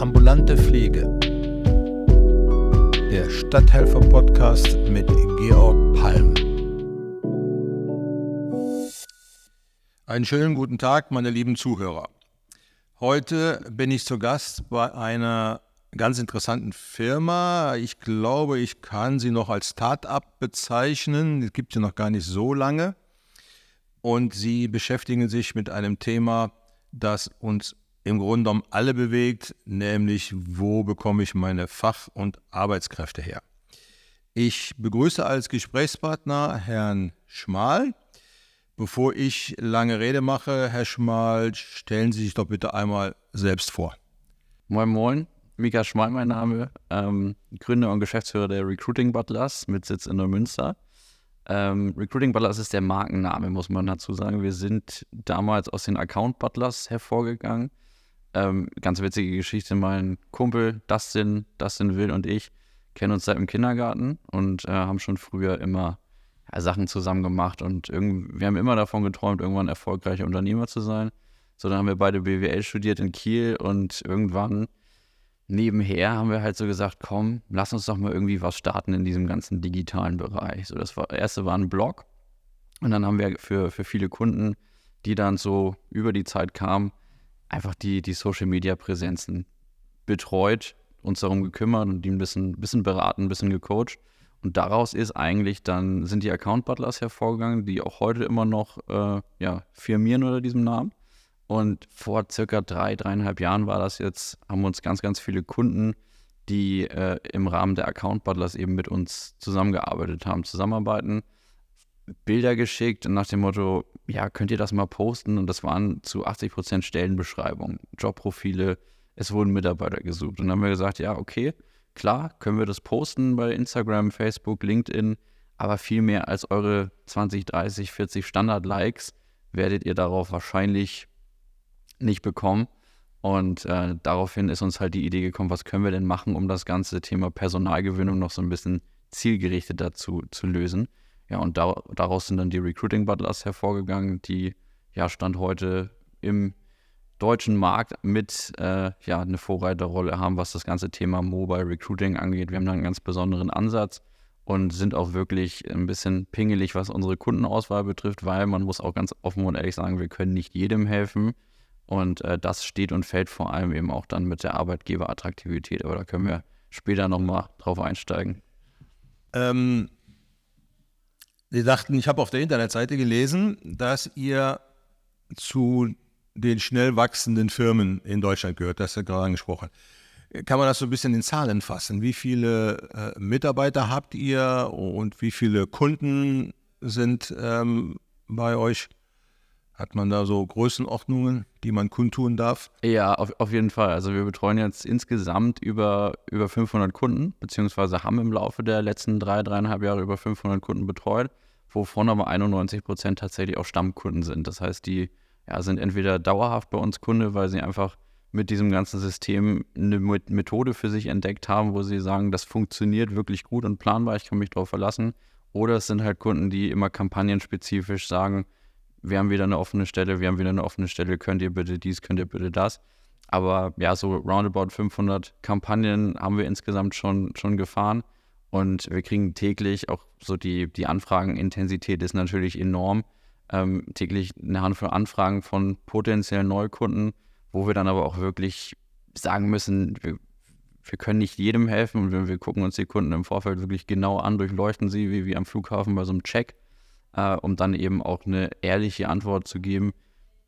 Ambulante Pflege. Der Stadthelfer-Podcast mit Georg Palm. Einen schönen guten Tag, meine lieben Zuhörer. Heute bin ich zu Gast bei einer ganz interessanten Firma. Ich glaube, ich kann sie noch als Start-up bezeichnen. Es gibt sie noch gar nicht so lange. Und sie beschäftigen sich mit einem Thema, das uns im Grunde genommen alle bewegt, nämlich wo bekomme ich meine Fach- und Arbeitskräfte her. Ich begrüße als Gesprächspartner Herrn Schmal. Bevor ich lange Rede mache, Herr Schmal, stellen Sie sich doch bitte einmal selbst vor. Moin Moin, Mika Schmal mein Name, ähm, Gründer und Geschäftsführer der Recruiting Butlers mit Sitz in Neumünster. Ähm, Recruiting Butlers ist der Markenname, muss man dazu sagen. Wir sind damals aus den Account Butlers hervorgegangen ähm, ganz witzige Geschichte, mein Kumpel Dustin, Dustin Will und ich kennen uns seit dem Kindergarten und äh, haben schon früher immer ja, Sachen zusammen gemacht und wir haben immer davon geträumt, irgendwann erfolgreicher Unternehmer zu sein. So, dann haben wir beide BWL studiert in Kiel und irgendwann nebenher haben wir halt so gesagt, komm, lass uns doch mal irgendwie was starten in diesem ganzen digitalen Bereich. So, das war, erste war ein Blog und dann haben wir für, für viele Kunden, die dann so über die Zeit kamen, einfach die, die Social Media Präsenzen betreut, uns darum gekümmert und die ein bisschen, bisschen beraten, ein bisschen gecoacht. Und daraus ist eigentlich dann, sind die Account Butlers hervorgegangen, die auch heute immer noch äh, ja, firmieren unter diesem Namen. Und vor circa drei, dreieinhalb Jahren war das jetzt, haben uns ganz, ganz viele Kunden, die äh, im Rahmen der Account Butlers eben mit uns zusammengearbeitet haben, zusammenarbeiten Bilder geschickt nach dem Motto, ja, könnt ihr das mal posten? Und das waren zu 80 Prozent Stellenbeschreibungen, Jobprofile, es wurden Mitarbeiter gesucht. Und dann haben wir gesagt, ja, okay, klar, können wir das posten bei Instagram, Facebook, LinkedIn, aber viel mehr als eure 20, 30, 40 Standard-Likes werdet ihr darauf wahrscheinlich nicht bekommen. Und äh, daraufhin ist uns halt die Idee gekommen, was können wir denn machen, um das ganze Thema Personalgewinnung noch so ein bisschen zielgerichteter zu, zu lösen. Ja, und da, daraus sind dann die Recruiting Butlers hervorgegangen, die ja Stand heute im deutschen Markt mit äh, ja, eine Vorreiterrolle haben, was das ganze Thema Mobile Recruiting angeht. Wir haben da einen ganz besonderen Ansatz und sind auch wirklich ein bisschen pingelig, was unsere Kundenauswahl betrifft, weil man muss auch ganz offen und ehrlich sagen, wir können nicht jedem helfen. Und äh, das steht und fällt vor allem eben auch dann mit der Arbeitgeberattraktivität. Aber da können wir später nochmal drauf einsteigen. Ähm, Sie sagten, ich habe auf der Internetseite gelesen, dass ihr zu den schnell wachsenden Firmen in Deutschland gehört. Das ist gerade angesprochen. Kann man das so ein bisschen in Zahlen fassen? Wie viele äh, Mitarbeiter habt ihr und wie viele Kunden sind ähm, bei euch? Hat man da so Größenordnungen, die man kundtun darf? Ja, auf, auf jeden Fall. Also wir betreuen jetzt insgesamt über, über 500 Kunden, beziehungsweise haben im Laufe der letzten drei, dreieinhalb Jahre über 500 Kunden betreut, wovon aber 91 Prozent tatsächlich auch Stammkunden sind. Das heißt, die ja, sind entweder dauerhaft bei uns Kunde, weil sie einfach mit diesem ganzen System eine Methode für sich entdeckt haben, wo sie sagen, das funktioniert wirklich gut und planbar, ich kann mich darauf verlassen. Oder es sind halt Kunden, die immer kampagnenspezifisch sagen, wir haben wieder eine offene Stelle, wir haben wieder eine offene Stelle, könnt ihr bitte dies, könnt ihr bitte das. Aber ja, so roundabout 500 Kampagnen haben wir insgesamt schon, schon gefahren und wir kriegen täglich auch so die, die Anfragenintensität ist natürlich enorm. Ähm, täglich eine Handvoll Anfragen von potenziellen Neukunden, wo wir dann aber auch wirklich sagen müssen, wir, wir können nicht jedem helfen und wir, wir gucken uns die Kunden im Vorfeld wirklich genau an, durchleuchten sie wie, wie am Flughafen bei so einem Check äh, um dann eben auch eine ehrliche Antwort zu geben,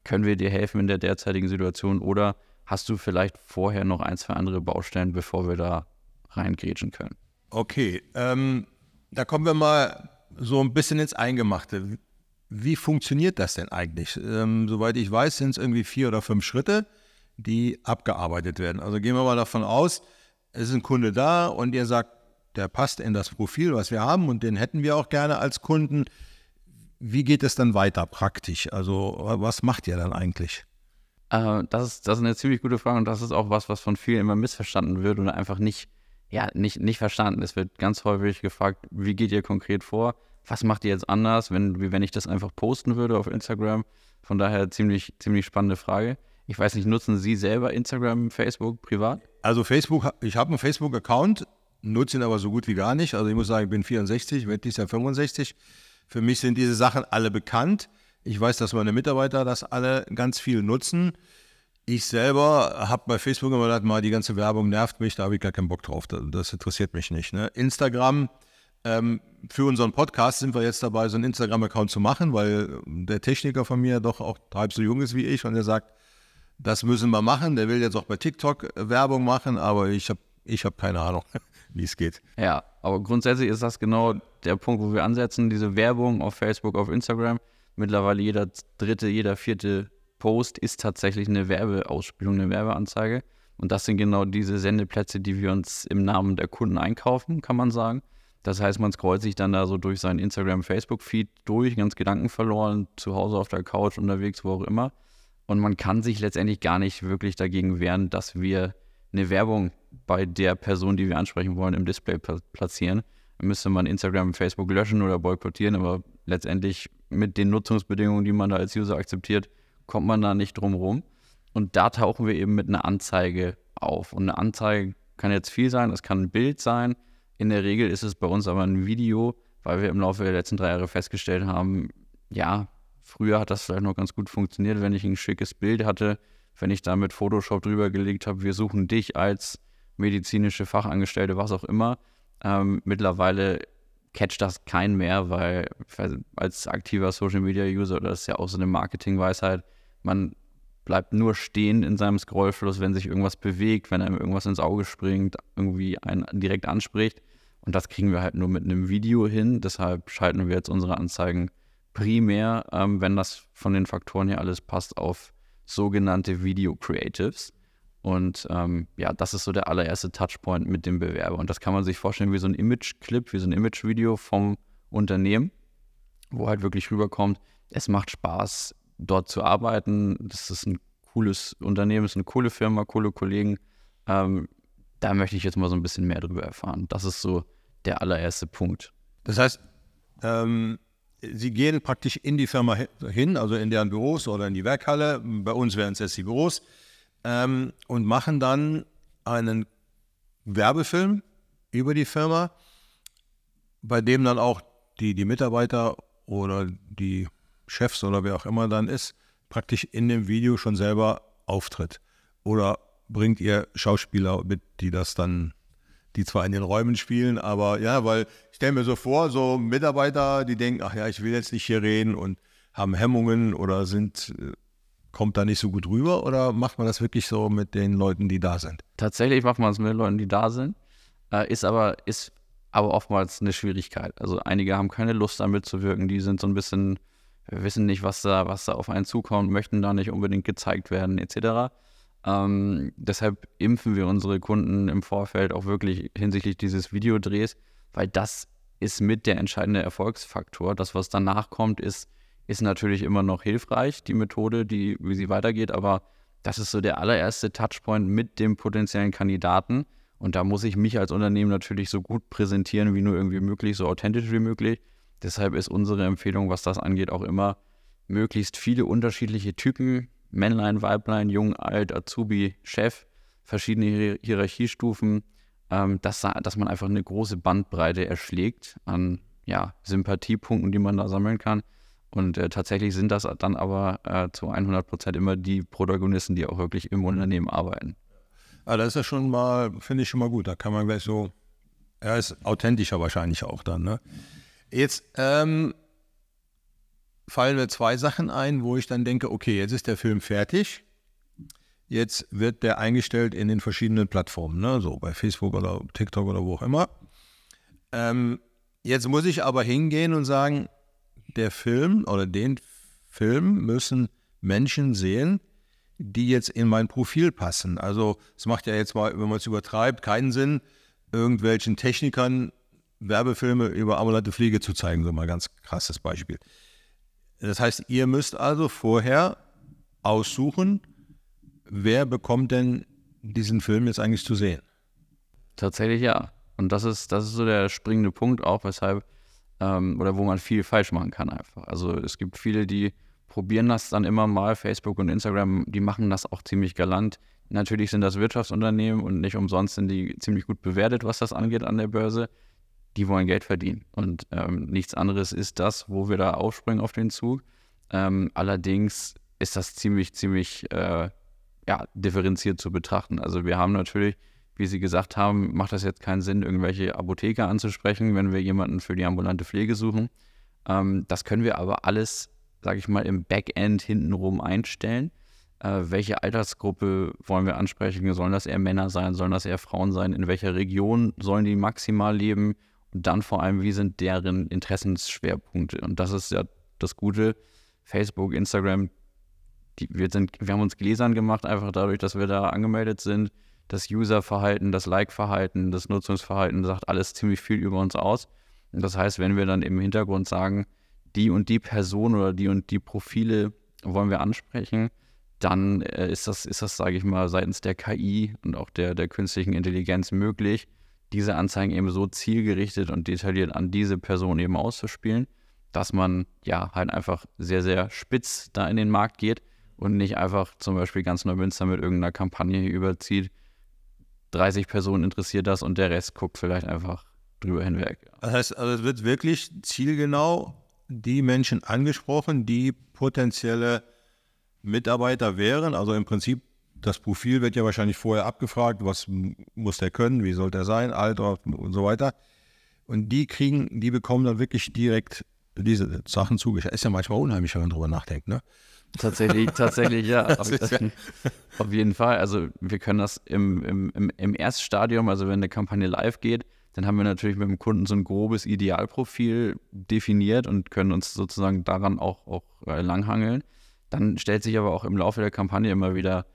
können wir dir helfen in der derzeitigen Situation oder hast du vielleicht vorher noch ein, zwei andere Baustellen, bevor wir da reingrätschen können? Okay, ähm, da kommen wir mal so ein bisschen ins Eingemachte. Wie funktioniert das denn eigentlich? Ähm, soweit ich weiß, sind es irgendwie vier oder fünf Schritte, die abgearbeitet werden. Also gehen wir mal davon aus, es ist ein Kunde da und ihr sagt, der passt in das Profil, was wir haben und den hätten wir auch gerne als Kunden. Wie geht es dann weiter praktisch? Also was macht ihr dann eigentlich? Äh, das, ist, das ist eine ziemlich gute Frage und das ist auch was, was von vielen immer missverstanden wird oder einfach nicht, ja, nicht, nicht verstanden. Es wird ganz häufig gefragt, wie geht ihr konkret vor? Was macht ihr jetzt anders, wenn, wie wenn ich das einfach posten würde auf Instagram? Von daher ziemlich, ziemlich spannende Frage. Ich weiß nicht, nutzen Sie selber Instagram, Facebook privat? also Facebook, ich habe einen Facebook-Account, nutze ihn aber so gut wie gar nicht. Also ich muss sagen, ich bin 64, werde dieses Jahr 65. Für mich sind diese Sachen alle bekannt. Ich weiß, dass meine Mitarbeiter das alle ganz viel nutzen. Ich selber habe bei Facebook immer gedacht, mal die ganze Werbung nervt mich, da habe ich gar keinen Bock drauf. Das interessiert mich nicht. Ne? Instagram, ähm, für unseren Podcast sind wir jetzt dabei, so einen Instagram-Account zu machen, weil der Techniker von mir doch auch halb so jung ist wie ich und er sagt, das müssen wir machen. Der will jetzt auch bei TikTok Werbung machen, aber ich habe ich hab keine Ahnung, wie es geht. Ja, aber grundsätzlich ist das genau der Punkt, wo wir ansetzen, diese Werbung auf Facebook, auf Instagram. Mittlerweile jeder dritte, jeder vierte Post ist tatsächlich eine Werbeausspielung, eine Werbeanzeige. Und das sind genau diese Sendeplätze, die wir uns im Namen der Kunden einkaufen, kann man sagen. Das heißt, man scrollt sich dann da so durch seinen Instagram, Facebook-Feed durch, ganz Gedanken verloren, zu Hause auf der Couch, unterwegs, wo auch immer. Und man kann sich letztendlich gar nicht wirklich dagegen wehren, dass wir eine Werbung bei der Person, die wir ansprechen wollen, im Display platzieren. Dann müsste man Instagram, Facebook löschen oder boykottieren, aber letztendlich mit den Nutzungsbedingungen, die man da als User akzeptiert, kommt man da nicht drum rum. Und da tauchen wir eben mit einer Anzeige auf. Und eine Anzeige kann jetzt viel sein, es kann ein Bild sein. In der Regel ist es bei uns aber ein Video, weil wir im Laufe der letzten drei Jahre festgestellt haben, ja, früher hat das vielleicht noch ganz gut funktioniert, wenn ich ein schickes Bild hatte, wenn ich da mit Photoshop drüber gelegt habe, wir suchen dich als medizinische Fachangestellte, was auch immer. Ähm, mittlerweile catcht das kein mehr, weil als aktiver Social Media User, das ist ja auch so eine Marketingweisheit, man bleibt nur stehen in seinem Scrollfluss, wenn sich irgendwas bewegt, wenn einem irgendwas ins Auge springt, irgendwie einen direkt anspricht. Und das kriegen wir halt nur mit einem Video hin. Deshalb schalten wir jetzt unsere Anzeigen primär, ähm, wenn das von den Faktoren her alles passt, auf sogenannte Video Creatives. Und ähm, ja, das ist so der allererste Touchpoint mit dem Bewerber. Und das kann man sich vorstellen wie so ein Image-Clip, wie so ein Image-Video vom Unternehmen, wo halt wirklich rüberkommt, es macht Spaß, dort zu arbeiten. Das ist ein cooles Unternehmen, ist eine coole Firma, coole Kollegen. Ähm, da möchte ich jetzt mal so ein bisschen mehr drüber erfahren. Das ist so der allererste Punkt. Das heißt, ähm, Sie gehen praktisch in die Firma hin, also in deren Büros oder in die Werkhalle. Bei uns wären es jetzt die Büros ähm, und machen dann einen Werbefilm über die Firma, bei dem dann auch die, die Mitarbeiter oder die Chefs oder wer auch immer dann ist, praktisch in dem Video schon selber auftritt. Oder bringt ihr Schauspieler mit, die das dann, die zwar in den Räumen spielen, aber ja, weil ich stelle mir so vor, so Mitarbeiter, die denken, ach ja, ich will jetzt nicht hier reden und haben Hemmungen oder sind äh, kommt da nicht so gut rüber oder macht man das wirklich so mit den Leuten, die da sind? Tatsächlich macht man es mit den Leuten, die da sind. Äh, ist aber, ist aber oftmals eine Schwierigkeit. Also einige haben keine Lust damit zu wirken, die sind so ein bisschen, wissen nicht, was da, was da auf einen zukommt, möchten da nicht unbedingt gezeigt werden, etc. Ähm, deshalb impfen wir unsere Kunden im Vorfeld auch wirklich hinsichtlich dieses Videodrehs, weil das ist mit der entscheidende Erfolgsfaktor. Das, was danach kommt, ist ist natürlich immer noch hilfreich, die Methode, die, wie sie weitergeht, aber das ist so der allererste Touchpoint mit dem potenziellen Kandidaten. Und da muss ich mich als Unternehmen natürlich so gut präsentieren wie nur irgendwie möglich, so authentisch wie möglich. Deshalb ist unsere Empfehlung, was das angeht, auch immer möglichst viele unterschiedliche Typen, Männlein, Weiblein, Jung, Alt, Azubi, Chef, verschiedene Hierarchiestufen, ähm, dass, dass man einfach eine große Bandbreite erschlägt an ja, Sympathiepunkten, die man da sammeln kann. Und äh, tatsächlich sind das dann aber äh, zu 100 Prozent immer die Protagonisten, die auch wirklich im Unternehmen arbeiten. Ja, das ist ja schon mal, finde ich schon mal gut. Da kann man gleich so, er ist authentischer wahrscheinlich auch dann. Ne? Jetzt ähm, fallen mir zwei Sachen ein, wo ich dann denke, okay, jetzt ist der Film fertig. Jetzt wird der eingestellt in den verschiedenen Plattformen, ne? so bei Facebook oder TikTok oder wo auch immer. Ähm, jetzt muss ich aber hingehen und sagen, der Film oder den Film müssen Menschen sehen, die jetzt in mein Profil passen. Also es macht ja jetzt mal, wenn man es übertreibt, keinen Sinn, irgendwelchen Technikern Werbefilme über ambulante Pflege zu zeigen, so mal ganz krasses Beispiel. Das heißt, ihr müsst also vorher aussuchen, wer bekommt denn diesen Film jetzt eigentlich zu sehen? Tatsächlich ja. Und das ist, das ist so der springende Punkt auch, weshalb ähm, oder wo man viel falsch machen kann einfach. Also es gibt viele, die probieren das dann immer mal. Facebook und Instagram, die machen das auch ziemlich galant. Natürlich sind das Wirtschaftsunternehmen und nicht umsonst sind die ziemlich gut bewertet, was das angeht an der Börse. Die wollen Geld verdienen. Und ähm, nichts anderes ist das, wo wir da aufspringen auf den Zug. Ähm, allerdings ist das ziemlich, ziemlich äh, ja, differenziert zu betrachten. Also wir haben natürlich, wie Sie gesagt haben, macht das jetzt keinen Sinn, irgendwelche Apotheker anzusprechen, wenn wir jemanden für die ambulante Pflege suchen. Ähm, das können wir aber alles, sage ich mal, im Backend hintenrum einstellen. Äh, welche Altersgruppe wollen wir ansprechen? Sollen das eher Männer sein? Sollen das eher Frauen sein? In welcher Region sollen die maximal leben? Und dann vor allem, wie sind deren Interessensschwerpunkte? Und das ist ja das Gute. Facebook, Instagram, die, wir, sind, wir haben uns gläsern gemacht, einfach dadurch, dass wir da angemeldet sind. Das Userverhalten, das Like-Verhalten, das Nutzungsverhalten sagt alles ziemlich viel über uns aus. Und das heißt, wenn wir dann im Hintergrund sagen, die und die Person oder die und die Profile wollen wir ansprechen, dann äh, ist das, ist das, sage ich mal, seitens der KI und auch der, der künstlichen Intelligenz möglich, diese Anzeigen eben so zielgerichtet und detailliert an diese Person eben auszuspielen, dass man ja halt einfach sehr, sehr spitz da in den Markt geht und nicht einfach zum Beispiel ganz Neumünster mit irgendeiner Kampagne überzieht. 30 Personen interessiert das und der Rest guckt vielleicht einfach drüber hinweg. Das heißt, also es wird wirklich zielgenau die Menschen angesprochen, die potenzielle Mitarbeiter wären. Also im Prinzip, das Profil wird ja wahrscheinlich vorher abgefragt, was muss der können, wie soll der sein, Alter und so weiter. Und die kriegen, die bekommen dann wirklich direkt diese Sachen zugeschickt. Ist ja manchmal unheimlich, wenn man drüber nachdenkt, ne? Tatsächlich, tatsächlich, ja. auf, auf, jeden Fall. Also wir können das im, im, im Erststadium, also wenn eine Kampagne live geht, dann haben wir natürlich mit dem Kunden so ein grobes Idealprofil definiert und können uns sozusagen daran auch, auch äh, langhangeln. Dann stellt sich aber auch im Laufe der Kampagne immer wieder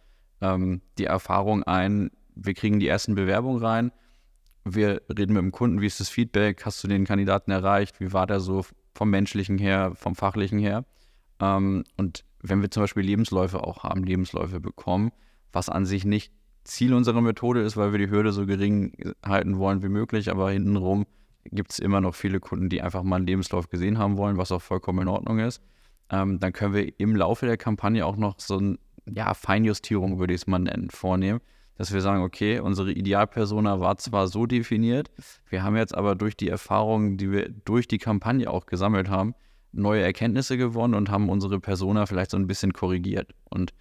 ähm, die Erfahrung ein, wir kriegen die ersten Bewerbungen rein, wir reden mit dem Kunden, wie ist das Feedback, hast du den Kandidaten erreicht, wie war der so vom menschlichen her, vom fachlichen her. Ähm, und wenn wir zum Beispiel Lebensläufe auch haben, Lebensläufe bekommen, was an sich nicht Ziel unserer Methode ist, weil wir die Hürde so gering halten wollen wie möglich, aber hintenrum gibt es immer noch viele Kunden, die einfach mal einen Lebenslauf gesehen haben wollen, was auch vollkommen in Ordnung ist. Ähm, dann können wir im Laufe der Kampagne auch noch so eine ja, Feinjustierung, würde ich es mal nennen, vornehmen, dass wir sagen, okay, unsere Idealpersona war zwar so definiert, wir haben jetzt aber durch die Erfahrungen, die wir durch die Kampagne auch gesammelt haben, neue Erkenntnisse gewonnen und haben unsere Persona vielleicht so ein bisschen korrigiert. Und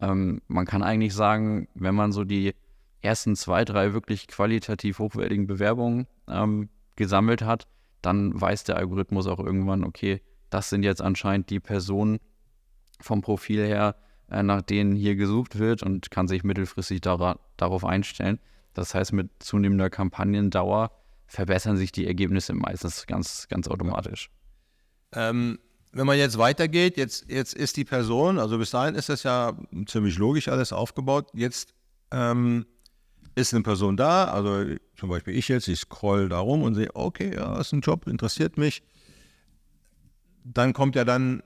ähm, man kann eigentlich sagen, wenn man so die ersten zwei, drei wirklich qualitativ hochwertigen Bewerbungen ähm, gesammelt hat, dann weiß der Algorithmus auch irgendwann, okay, das sind jetzt anscheinend die Personen vom Profil her, äh, nach denen hier gesucht wird und kann sich mittelfristig dar darauf einstellen. Das heißt, mit zunehmender Kampagnendauer verbessern sich die Ergebnisse meistens ganz, ganz automatisch. Ähm, wenn man jetzt weitergeht, jetzt, jetzt ist die Person, also bis dahin ist das ja ziemlich logisch alles aufgebaut. Jetzt ähm, ist eine Person da, also zum Beispiel ich jetzt, ich scroll da rum und sehe, okay, ja, ist ein Job, interessiert mich. Dann kommt ja dann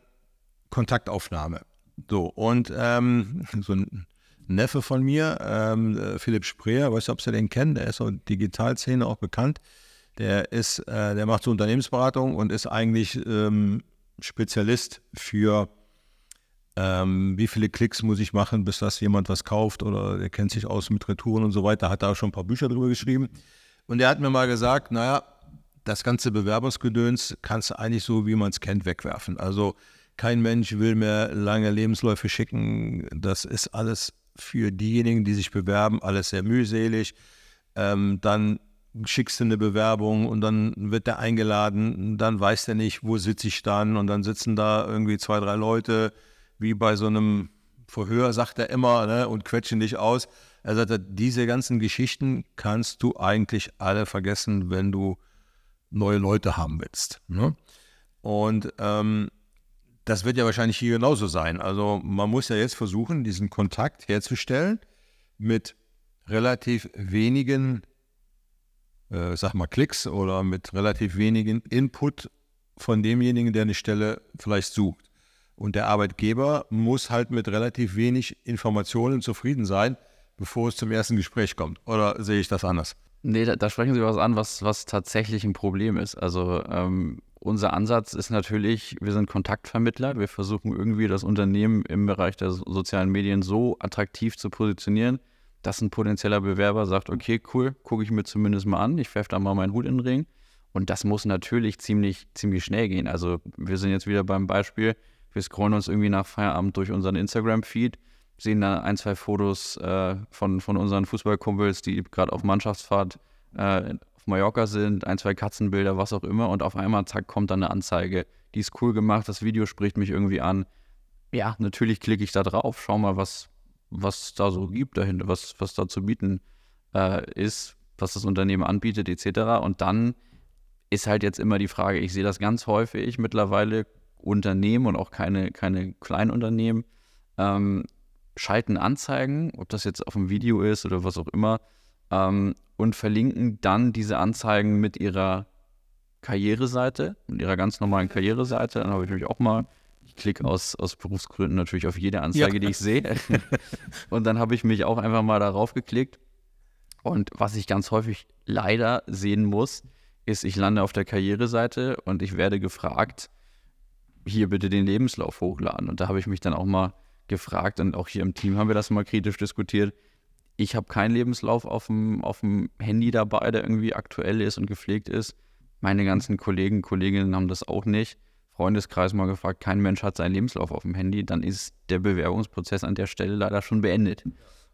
Kontaktaufnahme. So, und ähm, so ein Neffe von mir, ähm, Philipp Spreer, weißt du, ob Sie den kennen, der ist so Digitalszene auch bekannt. Der ist, äh, der macht so Unternehmensberatung und ist eigentlich ähm, Spezialist für ähm, wie viele Klicks muss ich machen, bis das jemand was kauft oder der kennt sich aus mit Retouren und so weiter, hat da auch schon ein paar Bücher drüber geschrieben. Und der hat mir mal gesagt, naja, das ganze Bewerbungsgedöns kannst du eigentlich so, wie man es kennt, wegwerfen. Also kein Mensch will mehr lange Lebensläufe schicken. Das ist alles für diejenigen, die sich bewerben, alles sehr mühselig. Ähm, dann schickst du eine Bewerbung und dann wird der eingeladen, dann weiß der nicht, wo sitze ich dann und dann sitzen da irgendwie zwei, drei Leute, wie bei so einem Verhör, sagt er immer, ne, und quetschen dich aus. Er sagt, diese ganzen Geschichten kannst du eigentlich alle vergessen, wenn du neue Leute haben willst. Ne? Und ähm, das wird ja wahrscheinlich hier genauso sein. Also man muss ja jetzt versuchen, diesen Kontakt herzustellen mit relativ wenigen äh, sag mal, Klicks oder mit relativ wenigen Input von demjenigen, der eine Stelle vielleicht sucht. Und der Arbeitgeber muss halt mit relativ wenig Informationen zufrieden sein, bevor es zum ersten Gespräch kommt. Oder sehe ich das anders? Nee, da, da sprechen Sie was an, was, was tatsächlich ein Problem ist. Also ähm, unser Ansatz ist natürlich, wir sind Kontaktvermittler. Wir versuchen irgendwie das Unternehmen im Bereich der sozialen Medien so attraktiv zu positionieren, dass ein potenzieller Bewerber sagt, okay, cool, gucke ich mir zumindest mal an, ich werfe da mal meinen Hut in den Ring. Und das muss natürlich ziemlich, ziemlich schnell gehen. Also wir sind jetzt wieder beim Beispiel, wir scrollen uns irgendwie nach Feierabend durch unseren Instagram-Feed, sehen da ein, zwei Fotos äh, von, von unseren Fußballkumpels, die gerade auf Mannschaftsfahrt äh, auf Mallorca sind, ein, zwei Katzenbilder, was auch immer. Und auf einmal, zack, kommt dann eine Anzeige. Die ist cool gemacht, das Video spricht mich irgendwie an. Ja, natürlich klicke ich da drauf, schau mal, was, was da so gibt dahinter, was, was da zu bieten äh, ist, was das Unternehmen anbietet, etc. Und dann ist halt jetzt immer die Frage, ich sehe das ganz häufig mittlerweile, Unternehmen und auch keine, keine Kleinunternehmen ähm, schalten Anzeigen, ob das jetzt auf dem Video ist oder was auch immer, ähm, und verlinken dann diese Anzeigen mit ihrer Karriereseite, mit ihrer ganz normalen Karriereseite. Dann habe ich nämlich auch mal, klicke aus, aus Berufsgründen natürlich auf jede Anzeige, ja. die ich sehe. und dann habe ich mich auch einfach mal darauf geklickt. Und was ich ganz häufig leider sehen muss, ist, ich lande auf der Karriereseite und ich werde gefragt, hier bitte den Lebenslauf hochladen. Und da habe ich mich dann auch mal gefragt und auch hier im Team haben wir das mal kritisch diskutiert. Ich habe keinen Lebenslauf auf dem, auf dem Handy dabei, der irgendwie aktuell ist und gepflegt ist. Meine ganzen Kollegen, Kolleginnen haben das auch nicht. Freundeskreis mal gefragt, kein Mensch hat seinen Lebenslauf auf dem Handy, dann ist der Bewerbungsprozess an der Stelle leider schon beendet.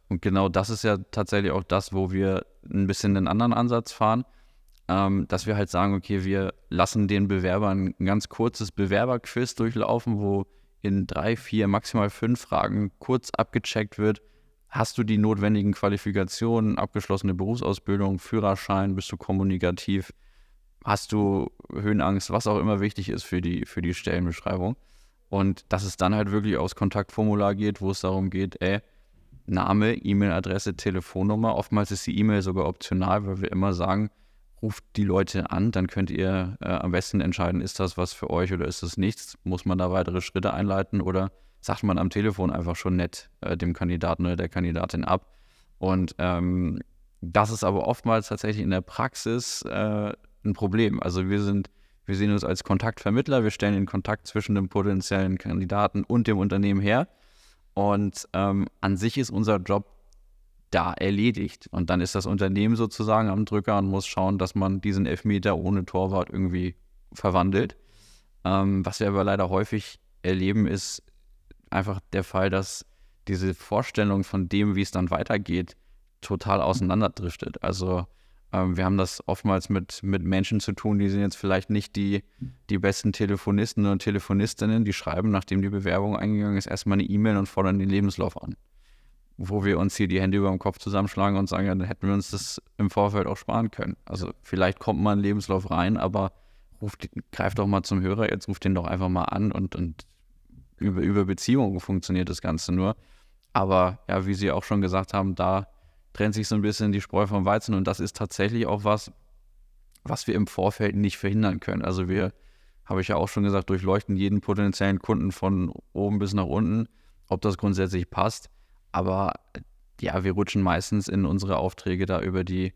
Und genau das ist ja tatsächlich auch das, wo wir ein bisschen einen anderen Ansatz fahren ähm, dass wir halt sagen, okay, wir lassen den Bewerbern ein ganz kurzes Bewerberquiz durchlaufen, wo in drei, vier, maximal fünf Fragen kurz abgecheckt wird, hast du die notwendigen Qualifikationen, abgeschlossene Berufsausbildung, Führerschein, bist du kommunikativ, hast du Höhenangst, was auch immer wichtig ist für die, für die Stellenbeschreibung. Und dass es dann halt wirklich aus Kontaktformular geht, wo es darum geht, ey, Name, E-Mail-Adresse, Telefonnummer. Oftmals ist die E-Mail sogar optional, weil wir immer sagen, ruft die Leute an, dann könnt ihr äh, am besten entscheiden, ist das was für euch oder ist das nichts? Muss man da weitere Schritte einleiten oder sagt man am Telefon einfach schon nett äh, dem Kandidaten oder der Kandidatin ab? Und ähm, das ist aber oftmals tatsächlich in der Praxis äh, ein Problem. Also wir sind, wir sehen uns als Kontaktvermittler, wir stellen den Kontakt zwischen dem potenziellen Kandidaten und dem Unternehmen her. Und ähm, an sich ist unser Job da erledigt. Und dann ist das Unternehmen sozusagen am Drücker und muss schauen, dass man diesen Elfmeter ohne Torwart irgendwie verwandelt. Ähm, was wir aber leider häufig erleben, ist einfach der Fall, dass diese Vorstellung von dem, wie es dann weitergeht, total auseinanderdriftet. Also wir haben das oftmals mit, mit Menschen zu tun, die sind jetzt vielleicht nicht die, die besten Telefonisten und Telefonistinnen, die schreiben, nachdem die Bewerbung eingegangen ist, erstmal eine E-Mail und fordern den Lebenslauf an wo wir uns hier die Hände über dem Kopf zusammenschlagen und sagen, ja, dann hätten wir uns das im Vorfeld auch sparen können. Also vielleicht kommt mal ein Lebenslauf rein, aber ruft, greift doch mal zum Hörer, jetzt ruft den doch einfach mal an und, und über, über Beziehungen funktioniert das Ganze nur. Aber ja, wie Sie auch schon gesagt haben, da trennt sich so ein bisschen die Spreu vom Weizen und das ist tatsächlich auch was, was wir im Vorfeld nicht verhindern können. Also wir, habe ich ja auch schon gesagt, durchleuchten jeden potenziellen Kunden von oben bis nach unten, ob das grundsätzlich passt. Aber ja, wir rutschen meistens in unsere Aufträge da über die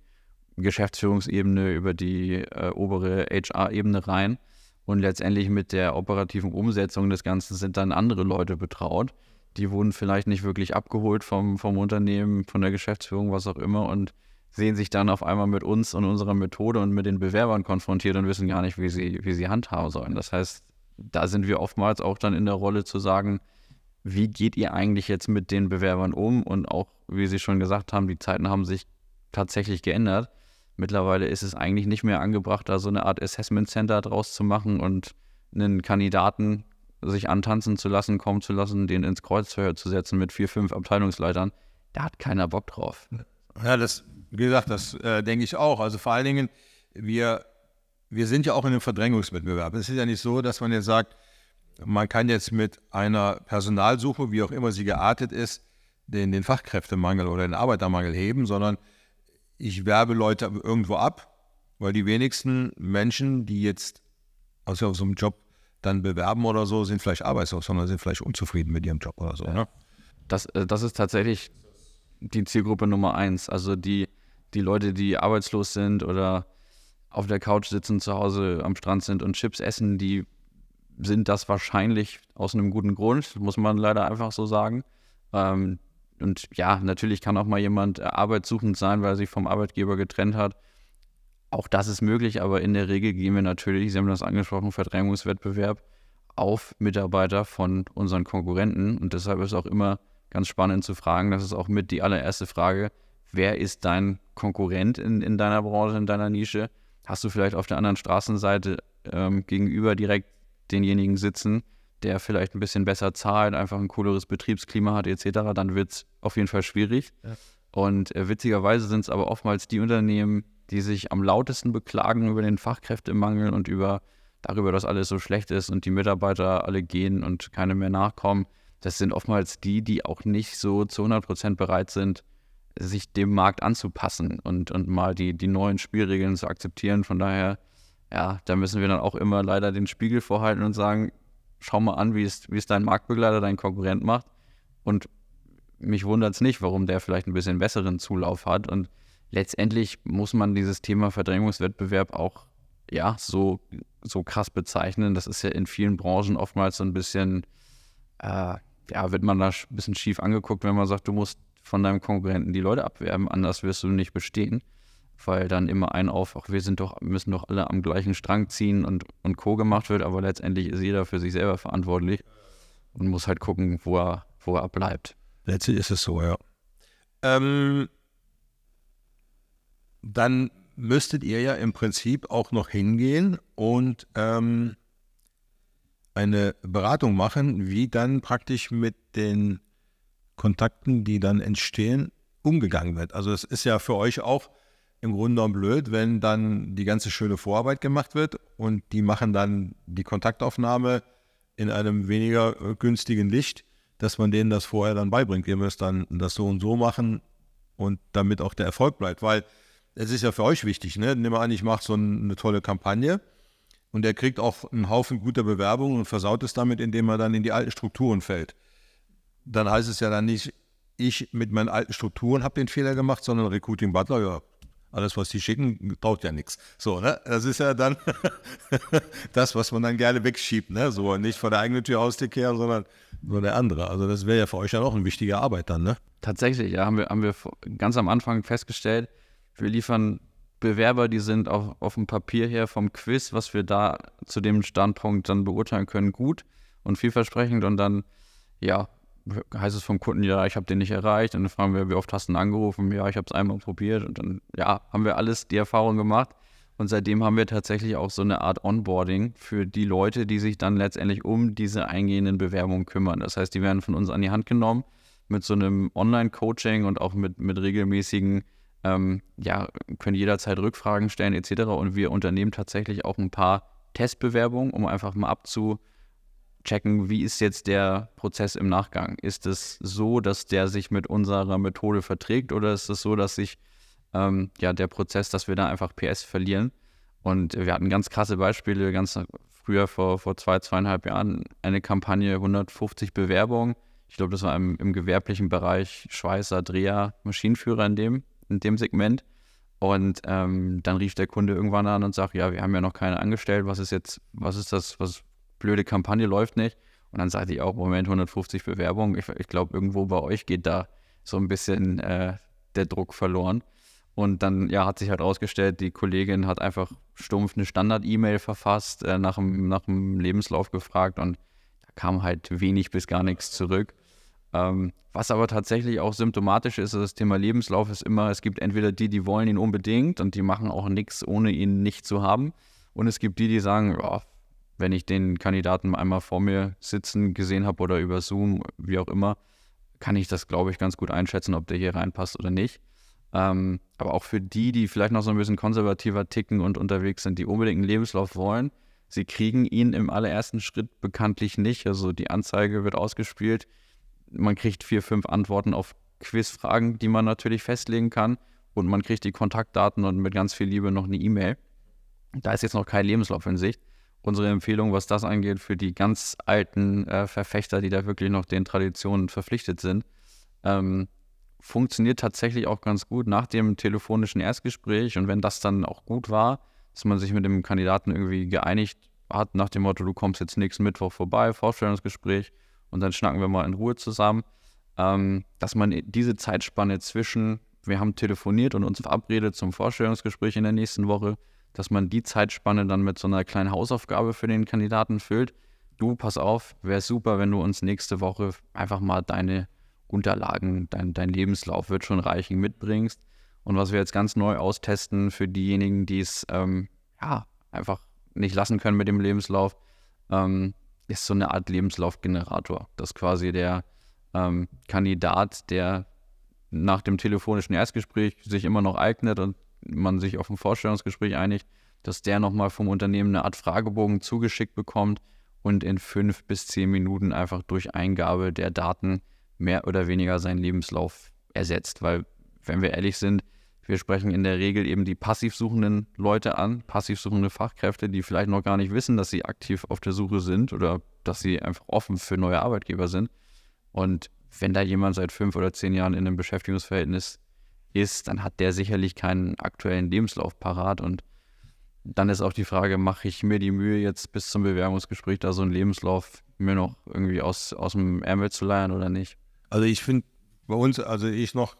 Geschäftsführungsebene, über die äh, obere HR-Ebene rein. Und letztendlich mit der operativen Umsetzung des Ganzen sind dann andere Leute betraut. Die wurden vielleicht nicht wirklich abgeholt vom, vom Unternehmen, von der Geschäftsführung, was auch immer, und sehen sich dann auf einmal mit uns und unserer Methode und mit den Bewerbern konfrontiert und wissen gar nicht, wie sie, wie sie handhaben sollen. Das heißt, da sind wir oftmals auch dann in der Rolle zu sagen, wie geht ihr eigentlich jetzt mit den Bewerbern um? Und auch, wie Sie schon gesagt haben, die Zeiten haben sich tatsächlich geändert. Mittlerweile ist es eigentlich nicht mehr angebracht, da so eine Art Assessment Center draus zu machen und einen Kandidaten sich antanzen zu lassen, kommen zu lassen, den ins Kreuzfeuer zu setzen mit vier, fünf Abteilungsleitern. Da hat keiner Bock drauf. Ja, das, wie gesagt, das äh, denke ich auch. Also vor allen Dingen, wir, wir sind ja auch in einem Verdrängungswettbewerb. Es ist ja nicht so, dass man jetzt sagt, man kann jetzt mit einer Personalsuche, wie auch immer sie geartet ist, den, den Fachkräftemangel oder den Arbeitermangel heben, sondern ich werbe Leute irgendwo ab, weil die wenigsten Menschen, die jetzt aus so einem Job dann bewerben oder so, sind vielleicht arbeitslos, sondern sind vielleicht unzufrieden mit ihrem Job oder so. Ne? Das, äh, das ist tatsächlich die Zielgruppe Nummer eins. Also die, die Leute, die arbeitslos sind oder auf der Couch sitzen, zu Hause am Strand sind und Chips essen, die sind das wahrscheinlich aus einem guten Grund, muss man leider einfach so sagen. Ähm, und ja, natürlich kann auch mal jemand äh, arbeitssuchend sein, weil er sich vom Arbeitgeber getrennt hat. Auch das ist möglich, aber in der Regel gehen wir natürlich, Sie haben das angesprochen, Verdrängungswettbewerb auf Mitarbeiter von unseren Konkurrenten. Und deshalb ist auch immer ganz spannend zu fragen, das ist auch mit die allererste Frage, wer ist dein Konkurrent in, in deiner Branche, in deiner Nische? Hast du vielleicht auf der anderen Straßenseite ähm, gegenüber direkt denjenigen sitzen, der vielleicht ein bisschen besser zahlt, einfach ein cooleres Betriebsklima hat etc., dann wird es auf jeden Fall schwierig. Ja. Und äh, witzigerweise sind es aber oftmals die Unternehmen, die sich am lautesten beklagen über den Fachkräftemangel und über darüber, dass alles so schlecht ist und die Mitarbeiter alle gehen und keine mehr nachkommen. Das sind oftmals die, die auch nicht so zu 100 Prozent bereit sind, sich dem Markt anzupassen und, und mal die, die neuen Spielregeln zu akzeptieren. Von daher, ja, da müssen wir dann auch immer leider den Spiegel vorhalten und sagen, schau mal an, wie es, wie es dein Marktbegleiter, dein Konkurrent macht. Und mich wundert es nicht, warum der vielleicht ein bisschen besseren Zulauf hat. Und letztendlich muss man dieses Thema Verdrängungswettbewerb auch ja, so, so krass bezeichnen. Das ist ja in vielen Branchen oftmals so ein bisschen, äh, ja, wird man da ein bisschen schief angeguckt, wenn man sagt, du musst von deinem Konkurrenten die Leute abwerben, anders wirst du nicht bestehen weil dann immer ein auf, ach, wir sind doch, müssen doch alle am gleichen Strang ziehen und, und Co. gemacht wird, aber letztendlich ist jeder für sich selber verantwortlich und muss halt gucken, wo er, wo er bleibt. Letztlich ist es so, ja. Ähm, dann müsstet ihr ja im Prinzip auch noch hingehen und ähm, eine Beratung machen, wie dann praktisch mit den Kontakten, die dann entstehen, umgegangen wird. Also es ist ja für euch auch im Grunde genommen blöd, wenn dann die ganze schöne Vorarbeit gemacht wird und die machen dann die Kontaktaufnahme in einem weniger äh, günstigen Licht, dass man denen das vorher dann beibringt. Ihr müsst dann das so und so machen und damit auch der Erfolg bleibt, weil es ist ja für euch wichtig. Ne? Nimm mal an, ich mache so eine tolle Kampagne und er kriegt auch einen Haufen guter Bewerbungen und versaut es damit, indem er dann in die alten Strukturen fällt. Dann heißt es ja dann nicht, ich mit meinen alten Strukturen habe den Fehler gemacht, sondern Recruiting Butler, ja, alles, was die schicken, taugt ja nichts. So, ne? Das ist ja dann das, was man dann gerne wegschiebt, ne? So, nicht von der eigenen Tür aus die kehren, sondern nur der andere. Also das wäre ja für euch ja auch eine wichtige Arbeit dann, ne? Tatsächlich, ja, haben wir, haben wir ganz am Anfang festgestellt, wir liefern Bewerber, die sind auf, auf dem Papier her vom Quiz, was wir da zu dem Standpunkt dann beurteilen können, gut und vielversprechend und dann, ja, heißt es vom Kunden, ja, ich habe den nicht erreicht. Und dann fragen wir, wie oft hast du ihn angerufen? Ja, ich habe es einmal probiert. Und dann, ja, haben wir alles die Erfahrung gemacht. Und seitdem haben wir tatsächlich auch so eine Art Onboarding für die Leute, die sich dann letztendlich um diese eingehenden Bewerbungen kümmern. Das heißt, die werden von uns an die Hand genommen mit so einem Online-Coaching und auch mit, mit regelmäßigen, ähm, ja, können jederzeit Rückfragen stellen etc. Und wir unternehmen tatsächlich auch ein paar Testbewerbungen, um einfach mal abzu checken, wie ist jetzt der Prozess im Nachgang? Ist es so, dass der sich mit unserer Methode verträgt oder ist es so, dass sich ähm, ja der Prozess, dass wir da einfach PS verlieren? Und wir hatten ganz krasse Beispiele, ganz früher vor, vor zwei, zweieinhalb Jahren eine Kampagne, 150 Bewerbungen. Ich glaube, das war im, im gewerblichen Bereich Schweißer, Dreher, Maschinenführer in dem, in dem Segment. Und ähm, dann rief der Kunde irgendwann an und sagt, ja, wir haben ja noch keine angestellt, was ist jetzt, was ist das, was, blöde Kampagne läuft nicht. Und dann sagte ich auch, Moment, 150 Bewerbungen. Ich, ich glaube, irgendwo bei euch geht da so ein bisschen äh, der Druck verloren. Und dann ja, hat sich halt rausgestellt, die Kollegin hat einfach stumpf eine Standard-E-Mail verfasst, äh, nach, dem, nach dem Lebenslauf gefragt und da kam halt wenig bis gar nichts zurück. Ähm, was aber tatsächlich auch symptomatisch ist, das Thema Lebenslauf ist immer, es gibt entweder die, die wollen ihn unbedingt und die machen auch nichts, ohne ihn nicht zu haben. Und es gibt die, die sagen, oh, wenn ich den Kandidaten einmal vor mir sitzen gesehen habe oder über Zoom, wie auch immer, kann ich das, glaube ich, ganz gut einschätzen, ob der hier reinpasst oder nicht. Ähm, aber auch für die, die vielleicht noch so ein bisschen konservativer ticken und unterwegs sind, die unbedingt einen Lebenslauf wollen, sie kriegen ihn im allerersten Schritt bekanntlich nicht. Also die Anzeige wird ausgespielt. Man kriegt vier, fünf Antworten auf Quizfragen, die man natürlich festlegen kann. Und man kriegt die Kontaktdaten und mit ganz viel Liebe noch eine E-Mail. Da ist jetzt noch kein Lebenslauf in Sicht unsere Empfehlung, was das angeht, für die ganz alten äh, Verfechter, die da wirklich noch den Traditionen verpflichtet sind. Ähm, funktioniert tatsächlich auch ganz gut nach dem telefonischen Erstgespräch. Und wenn das dann auch gut war, dass man sich mit dem Kandidaten irgendwie geeinigt hat, nach dem Motto, du kommst jetzt nächsten Mittwoch vorbei, Vorstellungsgespräch und dann schnacken wir mal in Ruhe zusammen. Ähm, dass man diese Zeitspanne zwischen, wir haben telefoniert und uns verabredet zum Vorstellungsgespräch in der nächsten Woche, dass man die Zeitspanne dann mit so einer kleinen Hausaufgabe für den Kandidaten füllt. Du, pass auf, wäre super, wenn du uns nächste Woche einfach mal deine Unterlagen, dein, dein Lebenslauf wird schon reichen, mitbringst. Und was wir jetzt ganz neu austesten für diejenigen, die es ähm, ja, einfach nicht lassen können mit dem Lebenslauf, ähm, ist so eine Art Lebenslaufgenerator. Das quasi der ähm, Kandidat, der nach dem telefonischen Erstgespräch sich immer noch eignet und man sich auf ein Vorstellungsgespräch einigt, dass der nochmal vom Unternehmen eine Art Fragebogen zugeschickt bekommt und in fünf bis zehn Minuten einfach durch Eingabe der Daten mehr oder weniger seinen Lebenslauf ersetzt. Weil, wenn wir ehrlich sind, wir sprechen in der Regel eben die passiv suchenden Leute an, passiv suchende Fachkräfte, die vielleicht noch gar nicht wissen, dass sie aktiv auf der Suche sind oder dass sie einfach offen für neue Arbeitgeber sind. Und wenn da jemand seit fünf oder zehn Jahren in einem Beschäftigungsverhältnis ist, dann hat der sicherlich keinen aktuellen Lebenslauf parat. Und dann ist auch die Frage, mache ich mir die Mühe, jetzt bis zum Bewerbungsgespräch da so einen Lebenslauf mir noch irgendwie aus, aus dem Ärmel zu leiern oder nicht? Also ich finde bei uns, also ich noch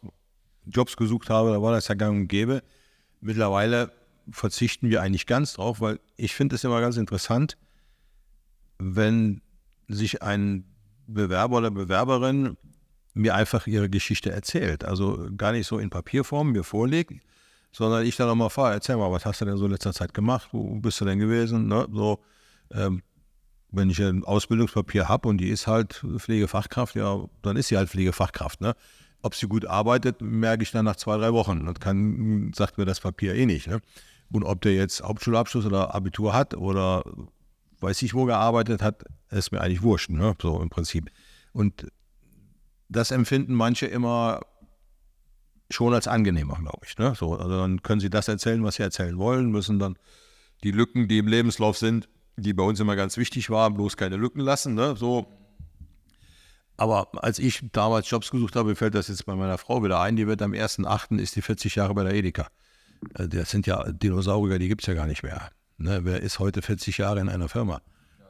Jobs gesucht habe, da war das ja gang und gäbe. Mittlerweile verzichten wir eigentlich ganz drauf, weil ich finde es immer ganz interessant, wenn sich ein Bewerber oder Bewerberin mir einfach ihre Geschichte erzählt. Also gar nicht so in Papierform mir vorlegt, sondern ich dann nochmal fahre, erzähl mal, was hast du denn so in letzter Zeit gemacht? Wo bist du denn gewesen? Ne? So, ähm, wenn ich ein Ausbildungspapier habe und die ist halt Pflegefachkraft, ja, dann ist sie halt Pflegefachkraft. Ne? Ob sie gut arbeitet, merke ich dann nach zwei, drei Wochen. Das kann, sagt mir das Papier eh nicht. Ne? Und ob der jetzt Hauptschulabschluss oder Abitur hat oder weiß ich wo gearbeitet hat, ist mir eigentlich wurscht, ne? so im Prinzip. Und das empfinden manche immer schon als angenehmer, glaube ich. Ne? So, also dann können sie das erzählen, was sie erzählen wollen, müssen dann die Lücken, die im Lebenslauf sind, die bei uns immer ganz wichtig waren, bloß keine Lücken lassen. Ne? So. Aber als ich damals Jobs gesucht habe, fällt das jetzt bei meiner Frau wieder ein, die wird am 1.8. ist die 40 Jahre bei der Edeka. Äh, das sind ja Dinosaurier, die gibt es ja gar nicht mehr. Ne? Wer ist heute 40 Jahre in einer Firma?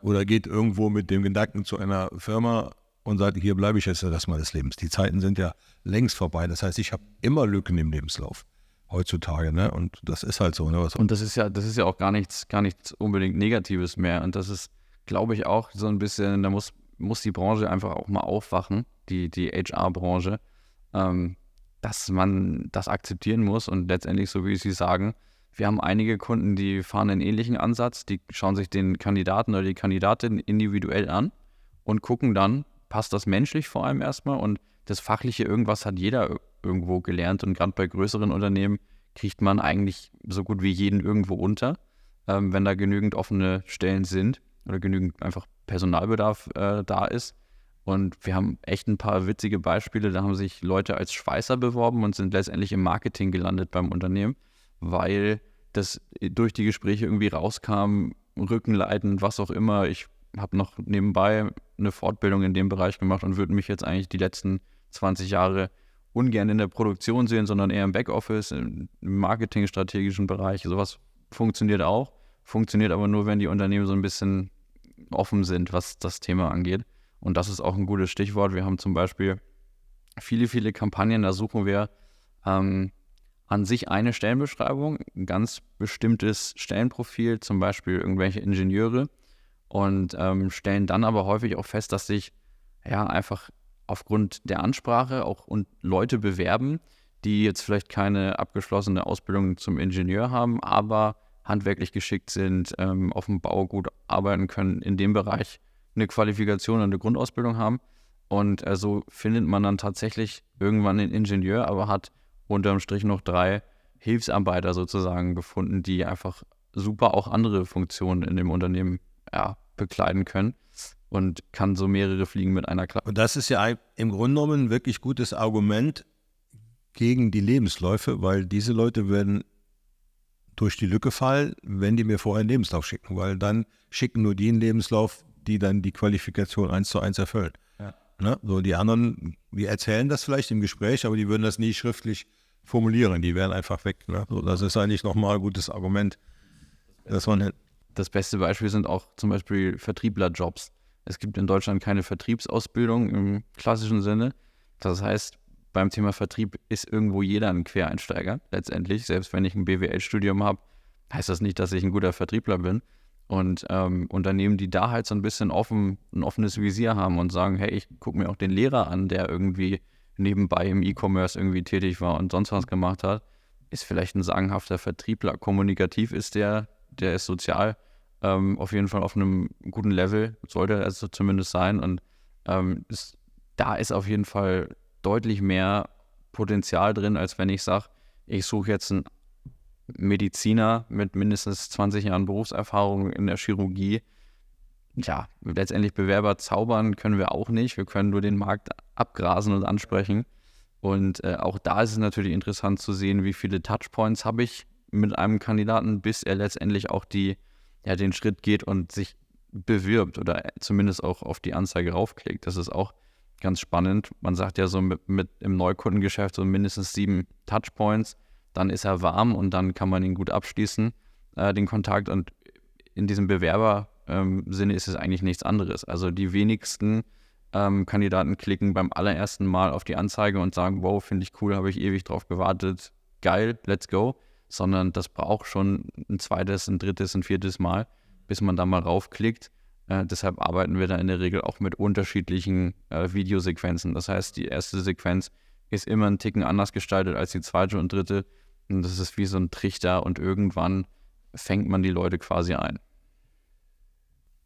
Oder geht irgendwo mit dem Gedanken zu einer Firma und sagt, hier bleibe ich jetzt das Mal des Lebens. Die Zeiten sind ja längst vorbei. Das heißt, ich habe immer Lücken im Lebenslauf heutzutage, ne? Und das ist halt so, ne? Was und das ist ja, das ist ja auch gar nichts, gar nichts unbedingt Negatives mehr. Und das ist, glaube ich, auch so ein bisschen, da muss, muss die Branche einfach auch mal aufwachen, die, die HR-Branche, ähm, dass man das akzeptieren muss und letztendlich, so wie Sie sagen, wir haben einige Kunden, die fahren einen ähnlichen Ansatz, die schauen sich den Kandidaten oder die Kandidatin individuell an und gucken dann, passt das menschlich vor allem erstmal und das Fachliche irgendwas hat jeder irgendwo gelernt und gerade bei größeren Unternehmen kriegt man eigentlich so gut wie jeden irgendwo unter, ähm, wenn da genügend offene Stellen sind oder genügend einfach Personalbedarf äh, da ist. Und wir haben echt ein paar witzige Beispiele. Da haben sich Leute als Schweißer beworben und sind letztendlich im Marketing gelandet beim Unternehmen, weil das durch die Gespräche irgendwie rauskam, Rückenleitend, was auch immer. Ich habe noch nebenbei eine Fortbildung in dem Bereich gemacht und würde mich jetzt eigentlich die letzten 20 Jahre ungern in der Produktion sehen, sondern eher im Backoffice, im marketingstrategischen Bereich. Sowas funktioniert auch, funktioniert aber nur, wenn die Unternehmen so ein bisschen offen sind, was das Thema angeht. Und das ist auch ein gutes Stichwort. Wir haben zum Beispiel viele, viele Kampagnen, da suchen wir ähm, an sich eine Stellenbeschreibung, ein ganz bestimmtes Stellenprofil, zum Beispiel irgendwelche Ingenieure und ähm, stellen dann aber häufig auch fest, dass sich ja einfach aufgrund der Ansprache auch und Leute bewerben, die jetzt vielleicht keine abgeschlossene Ausbildung zum Ingenieur haben, aber handwerklich geschickt sind, ähm, auf dem Bau gut arbeiten können, in dem Bereich eine Qualifikation und eine Grundausbildung haben. Und äh, so findet man dann tatsächlich irgendwann einen Ingenieur, aber hat unterm Strich noch drei Hilfsarbeiter sozusagen gefunden, die einfach super auch andere Funktionen in dem Unternehmen ja, bekleiden können und kann so mehrere Fliegen mit einer Klappe. Und das ist ja im Grunde genommen ein wirklich gutes Argument gegen die Lebensläufe, weil diese Leute werden durch die Lücke fallen, wenn die mir vorher einen Lebenslauf schicken, weil dann schicken nur die einen Lebenslauf, die dann die Qualifikation eins zu eins erfüllen. Ja. Ne? So die anderen, die erzählen das vielleicht im Gespräch, aber die würden das nie schriftlich formulieren, die wären einfach weg. Ne? So, das ist eigentlich nochmal ein gutes Argument Das, waren, das beste Beispiel sind auch zum Beispiel Vertrieblerjobs. Es gibt in Deutschland keine Vertriebsausbildung im klassischen Sinne. Das heißt, beim Thema Vertrieb ist irgendwo jeder ein Quereinsteiger letztendlich. Selbst wenn ich ein BWL-Studium habe, heißt das nicht, dass ich ein guter Vertriebler bin. Und ähm, Unternehmen, die da halt so ein bisschen offen, ein offenes Visier haben und sagen, hey, ich gucke mir auch den Lehrer an, der irgendwie nebenbei im E-Commerce irgendwie tätig war und sonst was gemacht hat, ist vielleicht ein sagenhafter Vertriebler. Kommunikativ ist der, der ist sozial ähm, auf jeden Fall auf einem guten Level, sollte er also zumindest sein. Und ähm, ist, da ist auf jeden Fall deutlich mehr Potenzial drin, als wenn ich sage, ich suche jetzt einen Mediziner mit mindestens 20 Jahren Berufserfahrung in der Chirurgie. Ja, letztendlich Bewerber zaubern können wir auch nicht. Wir können nur den Markt abgrasen und ansprechen. Und äh, auch da ist es natürlich interessant zu sehen, wie viele Touchpoints habe ich mit einem Kandidaten, bis er letztendlich auch die, ja, den Schritt geht und sich bewirbt oder zumindest auch auf die Anzeige raufklickt. Das ist auch ganz spannend. Man sagt ja so mit, mit im Neukundengeschäft so mindestens sieben Touchpoints dann ist er warm und dann kann man ihn gut abschließen, äh, den Kontakt. Und in diesem Bewerber-Sinne ähm, ist es eigentlich nichts anderes. Also die wenigsten ähm, Kandidaten klicken beim allerersten Mal auf die Anzeige und sagen, wow, finde ich cool, habe ich ewig drauf gewartet, geil, let's go. Sondern das braucht schon ein zweites, ein drittes, ein viertes Mal, bis man da mal raufklickt. Äh, deshalb arbeiten wir da in der Regel auch mit unterschiedlichen äh, Videosequenzen. Das heißt, die erste Sequenz ist immer ein Ticken anders gestaltet als die zweite und dritte. Und das ist wie so ein Trichter und irgendwann fängt man die Leute quasi ein.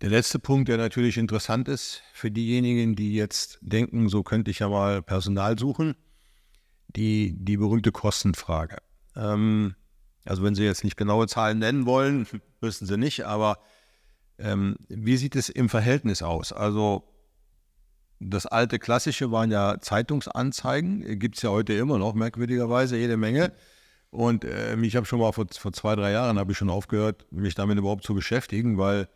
Der letzte Punkt, der natürlich interessant ist für diejenigen, die jetzt denken, so könnte ich ja mal Personal suchen, die, die berühmte Kostenfrage. Ähm, also wenn Sie jetzt nicht genaue Zahlen nennen wollen, müssen Sie nicht, aber ähm, wie sieht es im Verhältnis aus? Also das alte Klassische waren ja Zeitungsanzeigen, gibt es ja heute immer noch, merkwürdigerweise, jede Menge. Und äh, ich habe schon mal vor, vor zwei, drei Jahren habe ich schon aufgehört, mich damit überhaupt zu beschäftigen, weil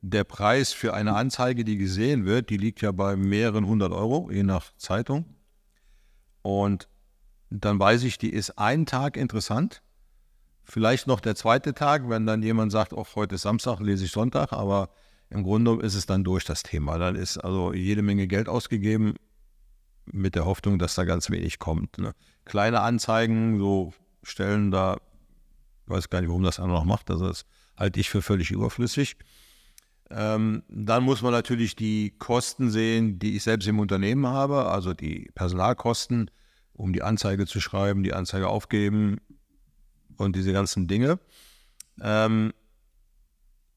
der Preis für eine Anzeige, die gesehen wird, die liegt ja bei mehreren hundert Euro, je nach Zeitung. Und dann weiß ich, die ist einen Tag interessant. Vielleicht noch der zweite Tag, wenn dann jemand sagt, auch heute ist Samstag, lese ich Sonntag, aber im Grunde ist es dann durch das Thema. Dann ist also jede Menge Geld ausgegeben mit der Hoffnung, dass da ganz wenig kommt. Ne? Kleine Anzeigen, so Stellen da, ich weiß gar nicht, warum das einer noch macht, also das halte ich für völlig überflüssig. Ähm, dann muss man natürlich die Kosten sehen, die ich selbst im Unternehmen habe, also die Personalkosten, um die Anzeige zu schreiben, die Anzeige aufgeben und diese ganzen Dinge. Ähm,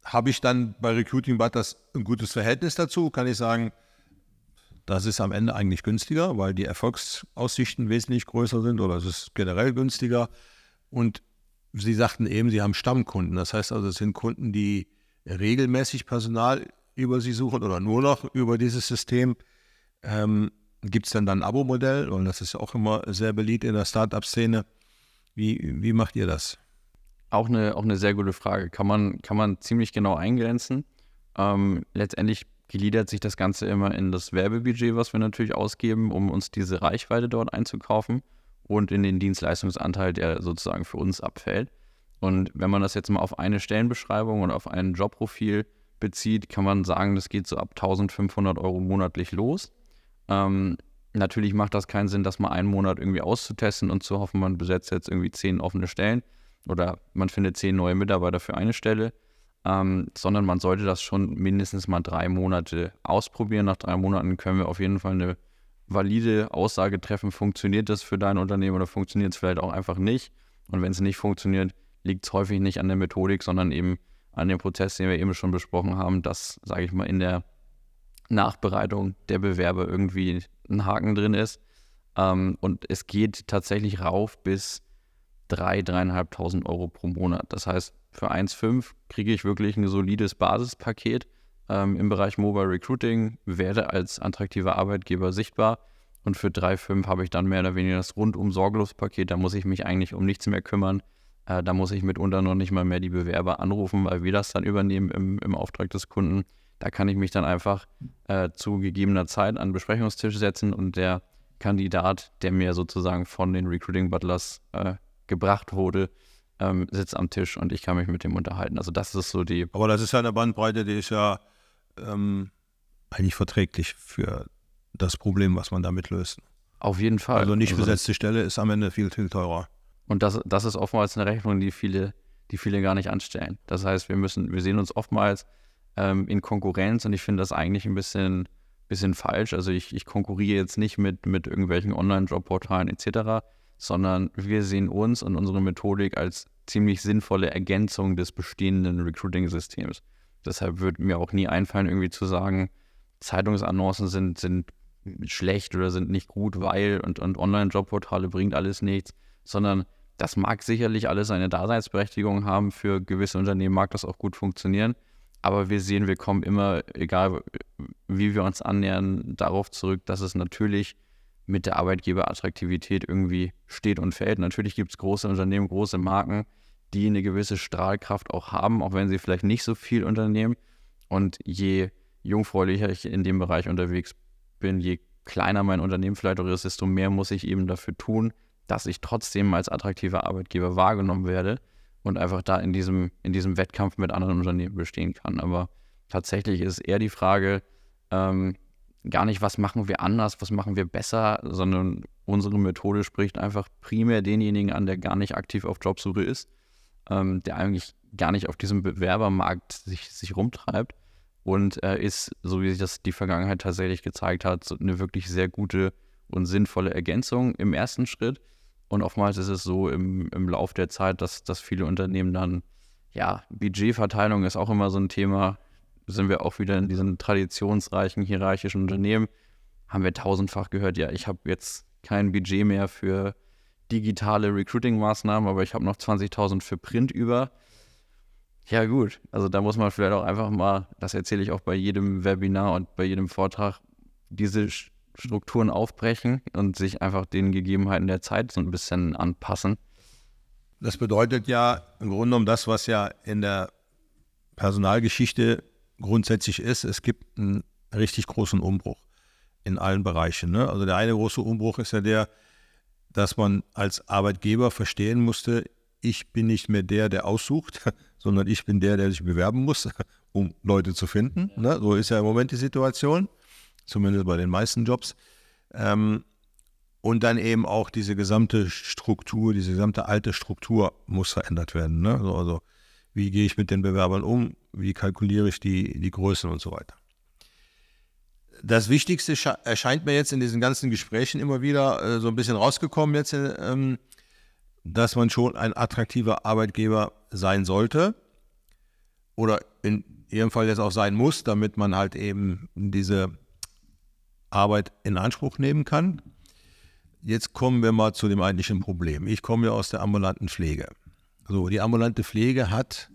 habe ich dann bei Recruiting Butters ein gutes Verhältnis dazu? Kann ich sagen, das ist am Ende eigentlich günstiger, weil die Erfolgsaussichten wesentlich größer sind oder es ist generell günstiger. Und Sie sagten eben, Sie haben Stammkunden. Das heißt also, es sind Kunden, die regelmäßig Personal über Sie suchen oder nur noch über dieses System. Ähm, Gibt es denn dann ein Abo-Modell? Und das ist auch immer sehr beliebt in der Startup-Szene. Wie, wie macht ihr das? Auch eine, auch eine sehr gute Frage. Kann man, kann man ziemlich genau eingrenzen. Ähm, letztendlich gliedert sich das Ganze immer in das Werbebudget, was wir natürlich ausgeben, um uns diese Reichweite dort einzukaufen und in den Dienstleistungsanteil, der sozusagen für uns abfällt. Und wenn man das jetzt mal auf eine Stellenbeschreibung und auf ein Jobprofil bezieht, kann man sagen, das geht so ab 1500 Euro monatlich los. Ähm, natürlich macht das keinen Sinn, das mal einen Monat irgendwie auszutesten und zu hoffen, man besetzt jetzt irgendwie zehn offene Stellen oder man findet zehn neue Mitarbeiter für eine Stelle ähm, sondern man sollte das schon mindestens mal drei Monate ausprobieren. Nach drei Monaten können wir auf jeden Fall eine valide Aussage treffen, funktioniert das für dein Unternehmen oder funktioniert es vielleicht auch einfach nicht. Und wenn es nicht funktioniert, liegt es häufig nicht an der Methodik, sondern eben an dem Prozess, den wir eben schon besprochen haben, dass, sage ich mal, in der Nachbereitung der Bewerber irgendwie ein Haken drin ist. Ähm, und es geht tatsächlich rauf bis 3.000, 3.500 Euro pro Monat. Das heißt, für 1,5 kriege ich wirklich ein solides Basispaket ähm, im Bereich Mobile Recruiting, werde als attraktiver Arbeitgeber sichtbar und für 3,5 habe ich dann mehr oder weniger das rundum sorglos Paket. Da muss ich mich eigentlich um nichts mehr kümmern. Äh, da muss ich mitunter noch nicht mal mehr die Bewerber anrufen, weil wir das dann übernehmen im, im Auftrag des Kunden. Da kann ich mich dann einfach äh, zu gegebener Zeit an den Besprechungstisch setzen und der Kandidat, der mir sozusagen von den Recruiting Butlers äh, gebracht wurde, ähm, sitzt am Tisch und ich kann mich mit dem unterhalten. Also das ist so die. Aber das ist ja eine Bandbreite, die ist ja ähm, eigentlich verträglich für das Problem, was man damit löst. Auf jeden Fall. Also nicht also besetzte Stelle ist am Ende viel, viel teurer. Und das, das ist oftmals eine Rechnung, die viele, die viele gar nicht anstellen. Das heißt, wir müssen, wir sehen uns oftmals ähm, in Konkurrenz und ich finde das eigentlich ein bisschen, bisschen falsch. Also ich, ich konkurriere jetzt nicht mit, mit irgendwelchen Online-Jobportalen etc., sondern wir sehen uns und unsere Methodik als ziemlich sinnvolle Ergänzung des bestehenden Recruiting-Systems. Deshalb würde mir auch nie einfallen, irgendwie zu sagen, Zeitungsannoncen sind, sind schlecht oder sind nicht gut, weil und, und Online-Jobportale bringt alles nichts, sondern das mag sicherlich alles seine Daseinsberechtigung haben. Für gewisse Unternehmen mag das auch gut funktionieren. Aber wir sehen, wir kommen immer, egal wie wir uns annähern, darauf zurück, dass es natürlich mit der Arbeitgeberattraktivität irgendwie steht und fällt. Natürlich gibt es große Unternehmen, große Marken, die eine gewisse Strahlkraft auch haben, auch wenn sie vielleicht nicht so viel unternehmen. Und je jungfräulicher ich in dem Bereich unterwegs bin, je kleiner mein Unternehmen vielleicht auch ist, desto mehr muss ich eben dafür tun, dass ich trotzdem als attraktiver Arbeitgeber wahrgenommen werde und einfach da in diesem, in diesem Wettkampf mit anderen Unternehmen bestehen kann. Aber tatsächlich ist eher die Frage, ähm, gar nicht, was machen wir anders, was machen wir besser, sondern unsere Methode spricht einfach primär denjenigen an, der gar nicht aktiv auf Jobsuche ist, ähm, der eigentlich gar nicht auf diesem Bewerbermarkt sich, sich rumtreibt und äh, ist, so wie sich das die Vergangenheit tatsächlich gezeigt hat, so eine wirklich sehr gute und sinnvolle Ergänzung im ersten Schritt. Und oftmals ist es so im, im Lauf der Zeit, dass, dass viele Unternehmen dann, ja, Budgetverteilung ist auch immer so ein Thema, sind wir auch wieder in diesen traditionsreichen, hierarchischen Unternehmen, haben wir tausendfach gehört, ja, ich habe jetzt kein Budget mehr für digitale Recruiting-Maßnahmen, aber ich habe noch 20.000 für Print über. Ja, gut. Also da muss man vielleicht auch einfach mal, das erzähle ich auch bei jedem Webinar und bei jedem Vortrag, diese Strukturen aufbrechen und sich einfach den Gegebenheiten der Zeit so ein bisschen anpassen. Das bedeutet ja im Grunde genommen das, was ja in der Personalgeschichte grundsätzlich ist, es gibt einen richtig großen Umbruch in allen Bereichen. Ne? Also der eine große Umbruch ist ja der, dass man als Arbeitgeber verstehen musste, ich bin nicht mehr der, der aussucht, sondern ich bin der, der sich bewerben muss, um Leute zu finden. Ne? So ist ja im Moment die Situation, zumindest bei den meisten Jobs. Ähm, und dann eben auch diese gesamte Struktur, diese gesamte alte Struktur muss verändert werden. Ne? Also, also wie gehe ich mit den Bewerbern um, wie kalkuliere ich die, die Größen und so weiter. Das Wichtigste erscheint mir jetzt in diesen ganzen Gesprächen immer wieder äh, so ein bisschen rausgekommen jetzt, ähm, dass man schon ein attraktiver Arbeitgeber sein sollte oder in ihrem Fall jetzt auch sein muss, damit man halt eben diese Arbeit in Anspruch nehmen kann. Jetzt kommen wir mal zu dem eigentlichen Problem. Ich komme ja aus der ambulanten Pflege. So, die ambulante Pflege hat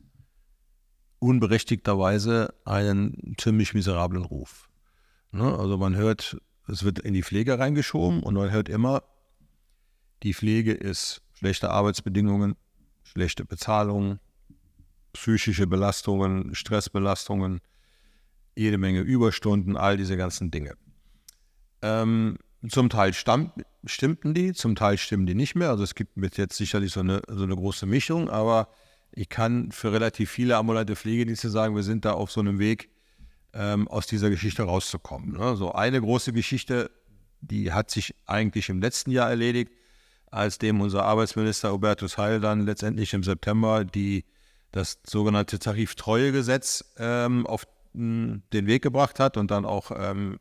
unberechtigterweise einen ziemlich miserablen Ruf. Ne? Also man hört, es wird in die Pflege reingeschoben und man hört immer, die Pflege ist schlechte Arbeitsbedingungen, schlechte Bezahlung, psychische Belastungen, Stressbelastungen, jede Menge Überstunden, all diese ganzen Dinge. Ähm, zum Teil stamm, stimmten die, zum Teil stimmen die nicht mehr. Also es gibt jetzt sicherlich so eine, so eine große Mischung, aber ich kann für relativ viele ambulante Pflegedienste sagen, wir sind da auf so einem Weg, ähm, aus dieser Geschichte rauszukommen. Ne? So eine große Geschichte, die hat sich eigentlich im letzten Jahr erledigt, als dem unser Arbeitsminister Hubertus Heil dann letztendlich im September die, das sogenannte Tariftreuegesetz ähm, auf den Weg gebracht hat und dann auch ähm,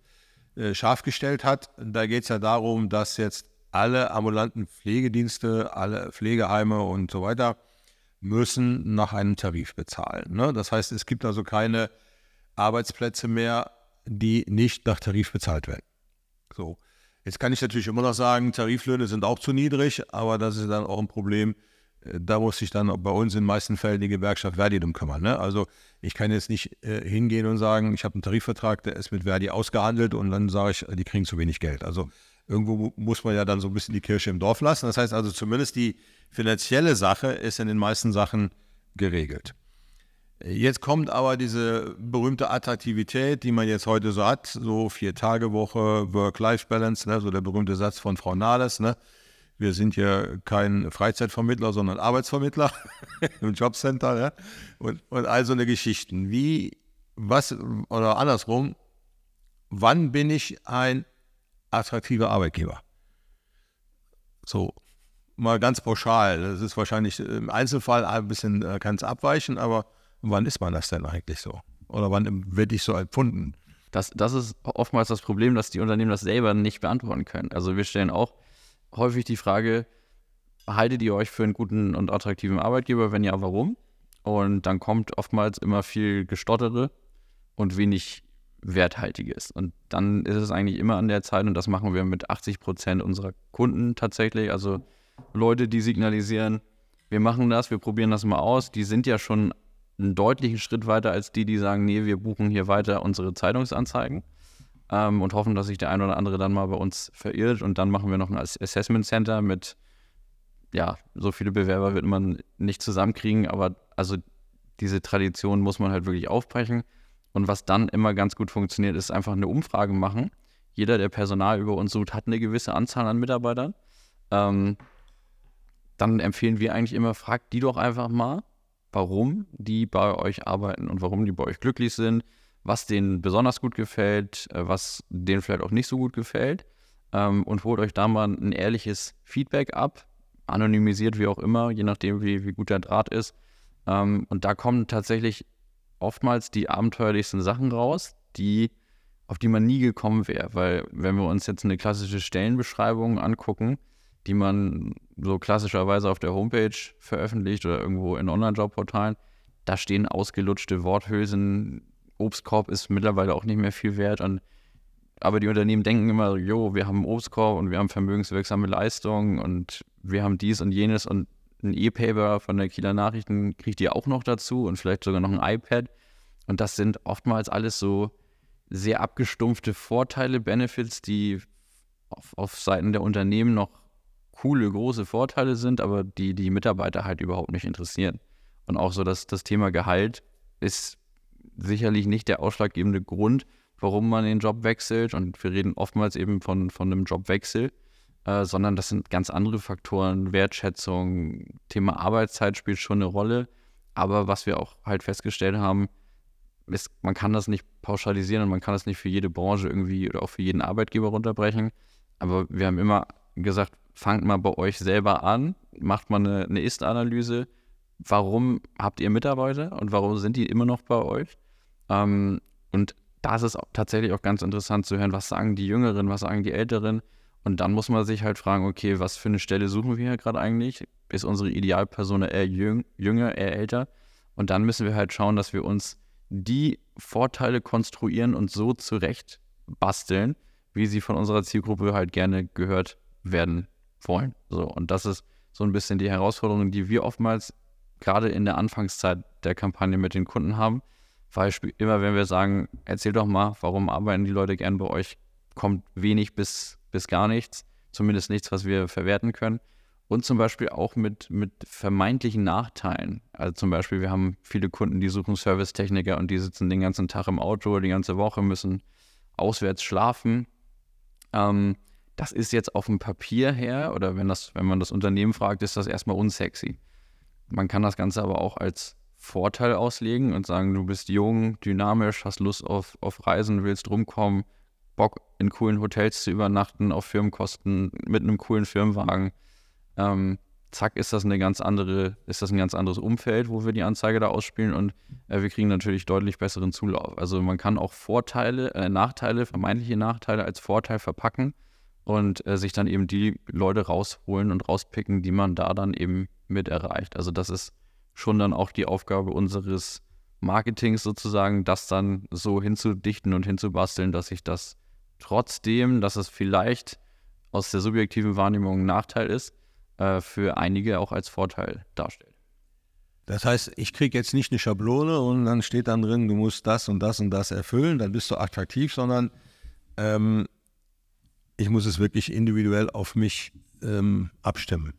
äh, scharf gestellt hat. Da geht es ja darum, dass jetzt alle ambulanten Pflegedienste, alle Pflegeheime und so weiter müssen nach einem Tarif bezahlen. Ne? Das heißt, es gibt also keine Arbeitsplätze mehr, die nicht nach Tarif bezahlt werden. So. Jetzt kann ich natürlich immer noch sagen, Tariflöhne sind auch zu niedrig, aber das ist dann auch ein Problem. Da muss sich dann bei uns in den meisten Fällen die Gewerkschaft Verdi drum kümmern. Ne? Also ich kann jetzt nicht äh, hingehen und sagen, ich habe einen Tarifvertrag, der ist mit Verdi ausgehandelt und dann sage ich, die kriegen zu wenig Geld. Also irgendwo muss man ja dann so ein bisschen die Kirche im Dorf lassen. Das heißt also zumindest die finanzielle Sache ist in den meisten Sachen geregelt. Jetzt kommt aber diese berühmte Attraktivität, die man jetzt heute so hat, so vier Tage Woche, Work-Life-Balance, ne, so der berühmte Satz von Frau Nahles, ne, Wir sind ja kein Freizeitvermittler, sondern Arbeitsvermittler im Jobcenter. Ja? Und, und all so eine Geschichten. Wie, was, oder andersrum, wann bin ich ein attraktiver Arbeitgeber? So, mal ganz pauschal. Das ist wahrscheinlich im Einzelfall ein bisschen, äh, kann es abweichen, aber wann ist man das denn eigentlich so? Oder wann werde ich so empfunden? Das, das ist oftmals das Problem, dass die Unternehmen das selber nicht beantworten können. Also wir stellen auch häufig die Frage, haltet ihr euch für einen guten und attraktiven Arbeitgeber? Wenn ja, warum? Und dann kommt oftmals immer viel Gestottere und wenig Werthaltiges. Und dann ist es eigentlich immer an der Zeit, und das machen wir mit 80 Prozent unserer Kunden tatsächlich, also Leute, die signalisieren, wir machen das, wir probieren das mal aus, die sind ja schon einen deutlichen Schritt weiter als die, die sagen, nee, wir buchen hier weiter unsere Zeitungsanzeigen ähm, und hoffen, dass sich der ein oder andere dann mal bei uns verirrt. Und dann machen wir noch ein Assessment Center mit, ja, so viele Bewerber wird man nicht zusammenkriegen, aber also diese Tradition muss man halt wirklich aufbrechen. Und was dann immer ganz gut funktioniert, ist einfach eine Umfrage machen. Jeder, der Personal über uns sucht, hat eine gewisse Anzahl an Mitarbeitern. Ähm, dann empfehlen wir eigentlich immer, fragt die doch einfach mal, warum die bei euch arbeiten und warum die bei euch glücklich sind, was denen besonders gut gefällt, äh, was denen vielleicht auch nicht so gut gefällt ähm, und holt euch da mal ein ehrliches Feedback ab, anonymisiert wie auch immer, je nachdem, wie, wie gut der Draht ist. Ähm, und da kommen tatsächlich oftmals die abenteuerlichsten Sachen raus, die auf die man nie gekommen wäre, weil wenn wir uns jetzt eine klassische Stellenbeschreibung angucken, die man so klassischerweise auf der Homepage veröffentlicht oder irgendwo in Online-Jobportalen, da stehen ausgelutschte Worthülsen. Obstkorb ist mittlerweile auch nicht mehr viel wert. Und, aber die Unternehmen denken immer, jo, wir haben Obstkorb und wir haben vermögenswirksame Leistungen und wir haben dies und jenes und ein E-Paper von der Kieler Nachrichten kriegt ihr auch noch dazu und vielleicht sogar noch ein iPad. Und das sind oftmals alles so sehr abgestumpfte Vorteile, Benefits, die auf, auf Seiten der Unternehmen noch coole, große Vorteile sind, aber die die Mitarbeiter halt überhaupt nicht interessieren. Und auch so, dass das Thema Gehalt ist sicherlich nicht der ausschlaggebende Grund, warum man den Job wechselt. Und wir reden oftmals eben von, von einem Jobwechsel, äh, sondern das sind ganz andere Faktoren, Wertschätzung, Thema Arbeitszeit spielt schon eine Rolle. Aber was wir auch halt festgestellt haben, ist, man kann das nicht pauschalisieren und man kann das nicht für jede Branche irgendwie oder auch für jeden Arbeitgeber runterbrechen. Aber wir haben immer gesagt, fangt mal bei euch selber an, macht mal eine, eine Ist-Analyse. Warum habt ihr Mitarbeiter und warum sind die immer noch bei euch? Ähm, und da ist auch tatsächlich auch ganz interessant zu hören, was sagen die Jüngeren, was sagen die Älteren. Und dann muss man sich halt fragen, okay, was für eine Stelle suchen wir hier gerade eigentlich? Ist unsere Idealperson eher jüng, jünger, eher älter? Und dann müssen wir halt schauen, dass wir uns die Vorteile konstruieren und so zurecht basteln, wie sie von unserer Zielgruppe halt gerne gehört werden wollen. So, und das ist so ein bisschen die Herausforderung, die wir oftmals gerade in der Anfangszeit der Kampagne mit den Kunden haben. Weil immer, wenn wir sagen, erzähl doch mal, warum arbeiten die Leute gern bei euch, kommt wenig bis, bis gar nichts, zumindest nichts, was wir verwerten können. Und zum Beispiel auch mit, mit vermeintlichen Nachteilen. Also zum Beispiel, wir haben viele Kunden, die suchen Servicetechniker und die sitzen den ganzen Tag im Auto, die ganze Woche, müssen auswärts schlafen. Ähm, das ist jetzt auf dem Papier her oder wenn, das, wenn man das Unternehmen fragt, ist das erstmal unsexy. Man kann das Ganze aber auch als Vorteil auslegen und sagen, du bist jung, dynamisch, hast Lust auf, auf Reisen, willst rumkommen, Bock in coolen Hotels zu übernachten, auf Firmenkosten, mit einem coolen Firmenwagen. Ähm, zack, ist das eine ganz andere, ist das ein ganz anderes Umfeld, wo wir die Anzeige da ausspielen und äh, wir kriegen natürlich deutlich besseren Zulauf. Also man kann auch Vorteile, äh, Nachteile, vermeintliche Nachteile als Vorteil verpacken und äh, sich dann eben die Leute rausholen und rauspicken, die man da dann eben mit erreicht. Also das ist schon dann auch die Aufgabe unseres Marketings sozusagen, das dann so hinzudichten und hinzubasteln, dass sich das trotzdem, dass es vielleicht aus der subjektiven Wahrnehmung ein Nachteil ist, äh, für einige auch als Vorteil darstellt. Das heißt, ich kriege jetzt nicht eine Schablone und dann steht dann drin, du musst das und das und das erfüllen, dann bist du attraktiv, sondern ähm, ich muss es wirklich individuell auf mich ähm, abstimmen.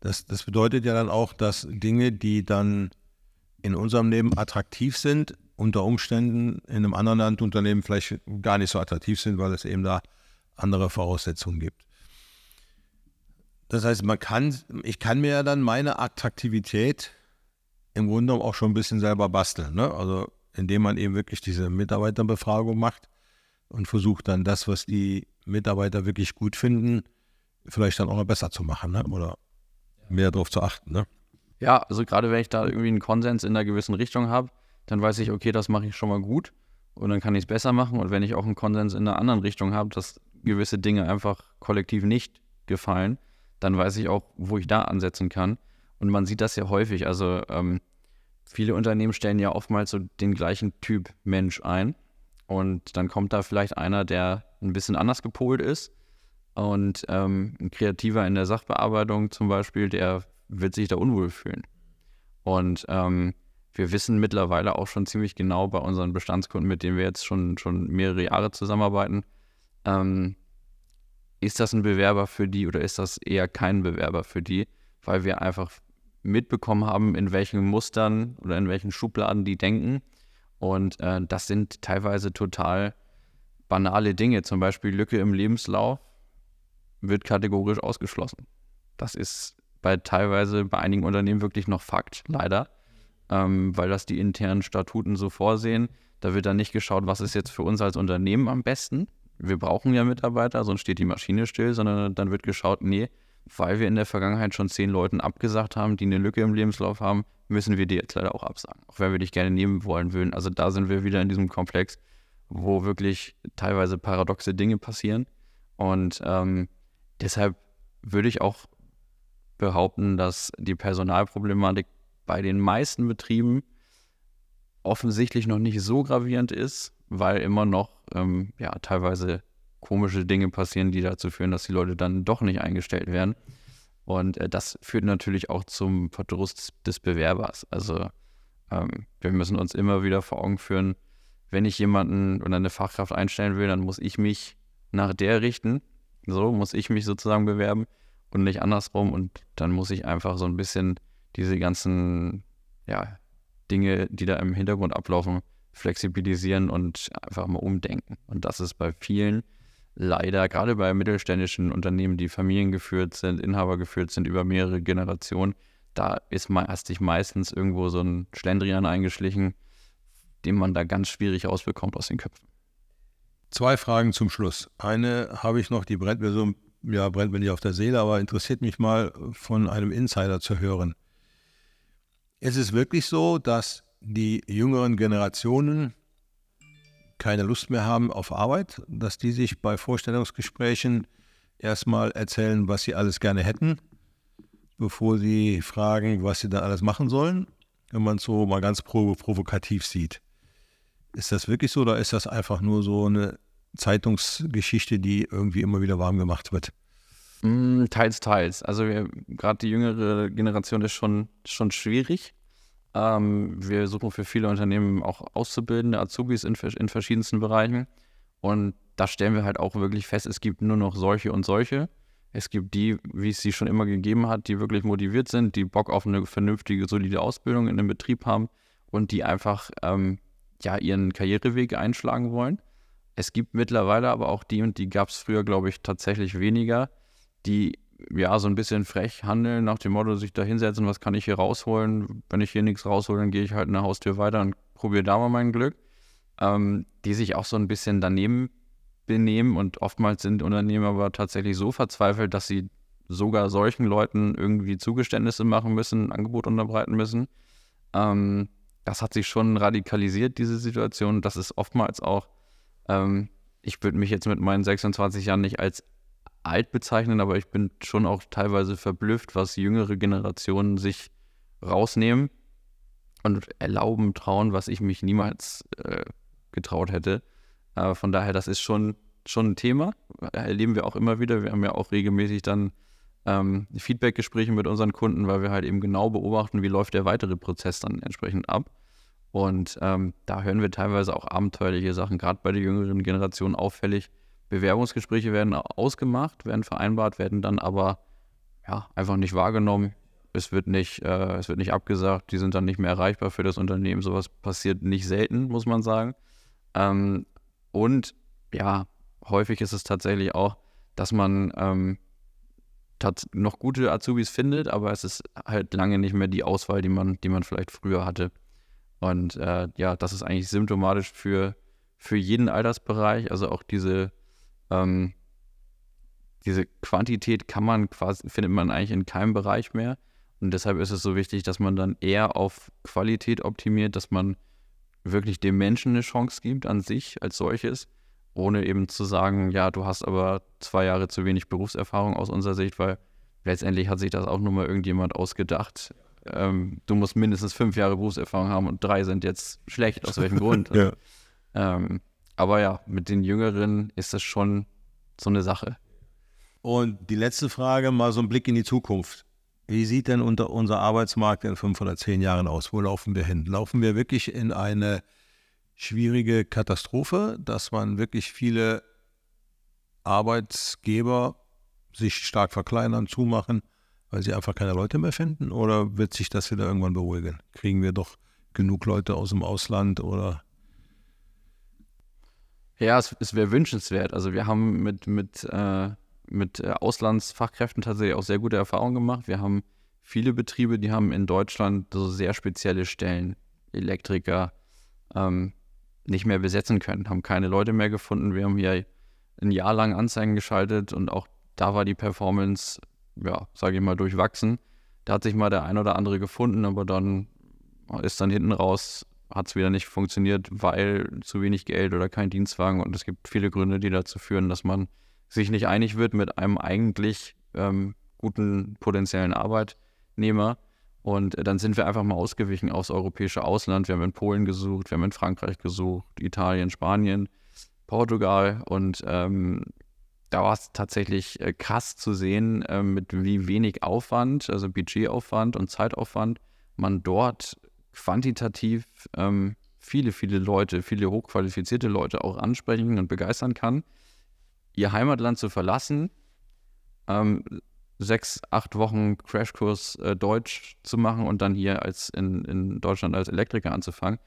Das, das bedeutet ja dann auch, dass Dinge, die dann in unserem Leben attraktiv sind, unter Umständen in einem anderen Landunternehmen vielleicht gar nicht so attraktiv sind, weil es eben da andere Voraussetzungen gibt. Das heißt, man kann, ich kann mir ja dann meine Attraktivität im Grunde auch schon ein bisschen selber basteln. Ne? Also indem man eben wirklich diese Mitarbeiterbefragung macht und versucht dann das, was die Mitarbeiter wirklich gut finden, vielleicht dann auch noch besser zu machen ne? oder mehr darauf zu achten. Ne? Ja, also gerade wenn ich da irgendwie einen Konsens in einer gewissen Richtung habe, dann weiß ich, okay, das mache ich schon mal gut und dann kann ich es besser machen. Und wenn ich auch einen Konsens in einer anderen Richtung habe, dass gewisse Dinge einfach kollektiv nicht gefallen, dann weiß ich auch, wo ich da ansetzen kann. Und man sieht das ja häufig. Also ähm, viele Unternehmen stellen ja oftmals so den gleichen Typ Mensch ein. Und dann kommt da vielleicht einer, der ein bisschen anders gepolt ist. Und ähm, ein Kreativer in der Sachbearbeitung zum Beispiel, der wird sich da unwohl fühlen. Und ähm, wir wissen mittlerweile auch schon ziemlich genau bei unseren Bestandskunden, mit denen wir jetzt schon, schon mehrere Jahre zusammenarbeiten, ähm, ist das ein Bewerber für die oder ist das eher kein Bewerber für die, weil wir einfach mitbekommen haben, in welchen Mustern oder in welchen Schubladen die denken. Und äh, das sind teilweise total banale Dinge. Zum Beispiel Lücke im Lebenslauf wird kategorisch ausgeschlossen. Das ist bei teilweise bei einigen Unternehmen wirklich noch Fakt, leider, ähm, weil das die internen Statuten so vorsehen. Da wird dann nicht geschaut, was ist jetzt für uns als Unternehmen am besten. Wir brauchen ja Mitarbeiter, sonst steht die Maschine still, sondern dann wird geschaut, nee, weil wir in der Vergangenheit schon zehn Leuten abgesagt haben, die eine Lücke im Lebenslauf haben, müssen wir die jetzt leider auch absagen. Auch wenn wir dich gerne nehmen wollen würden. Also da sind wir wieder in diesem Komplex, wo wirklich teilweise paradoxe Dinge passieren. Und ähm, deshalb würde ich auch behaupten, dass die Personalproblematik bei den meisten Betrieben offensichtlich noch nicht so gravierend ist, weil immer noch ähm, ja, teilweise komische Dinge passieren, die dazu führen, dass die Leute dann doch nicht eingestellt werden. Und äh, das führt natürlich auch zum Verdruss des Bewerbers. Also ähm, wir müssen uns immer wieder vor Augen führen, wenn ich jemanden oder eine Fachkraft einstellen will, dann muss ich mich nach der richten. So muss ich mich sozusagen bewerben und nicht andersrum. Und dann muss ich einfach so ein bisschen diese ganzen ja, Dinge, die da im Hintergrund ablaufen, flexibilisieren und einfach mal umdenken. Und das ist bei vielen leider, gerade bei mittelständischen Unternehmen, die familiengeführt sind, inhabergeführt sind über mehrere Generationen, da ist hast sich meistens irgendwo so ein Schlendrian eingeschlichen, den man da ganz schwierig rausbekommt aus den Köpfen. Zwei Fragen zum Schluss. Eine habe ich noch, die brennt mir so, ja, brennt mir nicht auf der Seele, aber interessiert mich mal von einem Insider zu hören. Es ist wirklich so, dass die jüngeren Generationen keine Lust mehr haben auf Arbeit, dass die sich bei Vorstellungsgesprächen erstmal erzählen, was sie alles gerne hätten, bevor sie fragen, was sie dann alles machen sollen, wenn man es so mal ganz provokativ sieht. Ist das wirklich so oder ist das einfach nur so eine Zeitungsgeschichte, die irgendwie immer wieder warm gemacht wird? Mm, teils, teils. Also gerade die jüngere Generation ist schon, schon schwierig. Ähm, wir suchen für viele Unternehmen auch Auszubildende, Azubis in, in verschiedensten Bereichen. Und da stellen wir halt auch wirklich fest, es gibt nur noch solche und solche. Es gibt die, wie es sie schon immer gegeben hat, die wirklich motiviert sind, die Bock auf eine vernünftige, solide Ausbildung in einem Betrieb haben und die einfach ähm, ja, ihren Karriereweg einschlagen wollen. Es gibt mittlerweile aber auch die, und die gab es früher, glaube ich, tatsächlich weniger, die ja, so ein bisschen frech handeln, nach dem Motto, sich da hinsetzen, was kann ich hier rausholen? Wenn ich hier nichts raushole, dann gehe ich halt eine Haustür weiter und probiere da mal mein Glück. Ähm, die sich auch so ein bisschen daneben benehmen und oftmals sind Unternehmen aber tatsächlich so verzweifelt, dass sie sogar solchen Leuten irgendwie Zugeständnisse machen müssen, Angebot unterbreiten müssen. Ähm, das hat sich schon radikalisiert, diese Situation. Das ist oftmals auch, ähm, ich würde mich jetzt mit meinen 26 Jahren nicht als alt bezeichnen, aber ich bin schon auch teilweise verblüfft, was jüngere Generationen sich rausnehmen und erlauben, trauen, was ich mich niemals äh, getraut hätte. Äh, von daher, das ist schon, schon ein Thema. Erleben wir auch immer wieder. Wir haben ja auch regelmäßig dann ähm, Feedback-Gespräche mit unseren Kunden, weil wir halt eben genau beobachten, wie läuft der weitere Prozess dann entsprechend ab. Und ähm, da hören wir teilweise auch abenteuerliche Sachen, gerade bei der jüngeren Generation auffällig, Bewerbungsgespräche werden ausgemacht, werden vereinbart, werden dann aber ja, einfach nicht wahrgenommen. Es wird nicht, äh, es wird nicht abgesagt, die sind dann nicht mehr erreichbar für das Unternehmen. Sowas passiert nicht selten, muss man sagen. Ähm, und ja, häufig ist es tatsächlich auch, dass man ähm, noch gute Azubis findet, aber es ist halt lange nicht mehr die Auswahl, die man, die man vielleicht früher hatte. Und äh, ja, das ist eigentlich symptomatisch für, für jeden Altersbereich. Also auch diese, ähm, diese Quantität kann man quasi, findet man eigentlich in keinem Bereich mehr. Und deshalb ist es so wichtig, dass man dann eher auf Qualität optimiert, dass man wirklich dem Menschen eine Chance gibt an sich als solches, ohne eben zu sagen, ja, du hast aber zwei Jahre zu wenig Berufserfahrung aus unserer Sicht, weil letztendlich hat sich das auch nur mal irgendjemand ausgedacht. Ähm, du musst mindestens fünf Jahre Berufserfahrung haben und drei sind jetzt schlecht. Aus welchem Grund? ja. ähm, aber ja, mit den Jüngeren ist das schon so eine Sache. Und die letzte Frage, mal so ein Blick in die Zukunft. Wie sieht denn unter unser Arbeitsmarkt in fünf oder zehn Jahren aus? Wo laufen wir hin? Laufen wir wirklich in eine schwierige Katastrophe, dass man wirklich viele Arbeitsgeber sich stark verkleinern, zumachen, weil sie einfach keine Leute mehr finden? Oder wird sich das wieder irgendwann beruhigen? Kriegen wir doch genug Leute aus dem Ausland oder? Ja, es, es wäre wünschenswert. Also wir haben mit, mit, äh, mit äh, Auslandsfachkräften tatsächlich auch sehr gute Erfahrungen gemacht. Wir haben viele Betriebe, die haben in Deutschland so sehr spezielle Stellen, Elektriker, ähm, nicht mehr besetzen können, haben keine Leute mehr gefunden. Wir haben hier ein Jahr lang Anzeigen geschaltet und auch da war die Performance, ja, sage ich mal, durchwachsen. Da hat sich mal der ein oder andere gefunden, aber dann ist dann hinten raus, hat es wieder nicht funktioniert, weil zu wenig Geld oder kein Dienstwagen. Und es gibt viele Gründe, die dazu führen, dass man sich nicht einig wird mit einem eigentlich ähm, guten potenziellen Arbeitnehmer. Und dann sind wir einfach mal ausgewichen aufs europäische Ausland. Wir haben in Polen gesucht, wir haben in Frankreich gesucht, Italien, Spanien, Portugal. Und ähm, da war es tatsächlich äh, krass zu sehen, äh, mit wie wenig Aufwand, also Budgetaufwand und Zeitaufwand, man dort quantitativ ähm, viele, viele Leute, viele hochqualifizierte Leute auch ansprechen und begeistern kann, ihr Heimatland zu verlassen, ähm, sechs, acht Wochen Crashkurs äh, Deutsch zu machen und dann hier als in, in Deutschland als Elektriker anzufangen.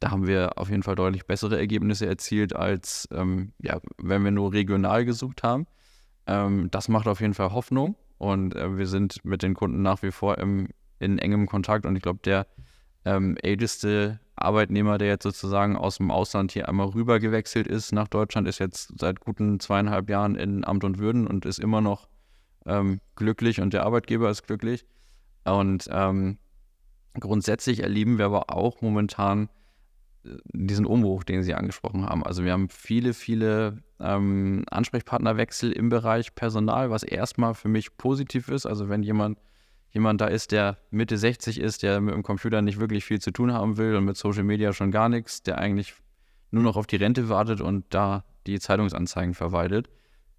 Da haben wir auf jeden Fall deutlich bessere Ergebnisse erzielt, als ähm, ja, wenn wir nur regional gesucht haben. Ähm, das macht auf jeden Fall Hoffnung und äh, wir sind mit den Kunden nach wie vor im, in engem Kontakt und ich glaube, der ähm, älteste Arbeitnehmer, der jetzt sozusagen aus dem Ausland hier einmal rüber gewechselt ist nach Deutschland, ist jetzt seit guten zweieinhalb Jahren in Amt und Würden und ist immer noch ähm, glücklich und der Arbeitgeber ist glücklich. Und ähm, grundsätzlich erleben wir aber auch momentan äh, diesen Umbruch, den Sie angesprochen haben. Also wir haben viele, viele ähm, Ansprechpartnerwechsel im Bereich Personal, was erstmal für mich positiv ist. Also wenn jemand, jemand da ist, der Mitte 60 ist, der mit dem Computer nicht wirklich viel zu tun haben will und mit Social Media schon gar nichts, der eigentlich nur noch auf die Rente wartet und da die Zeitungsanzeigen verwaltet.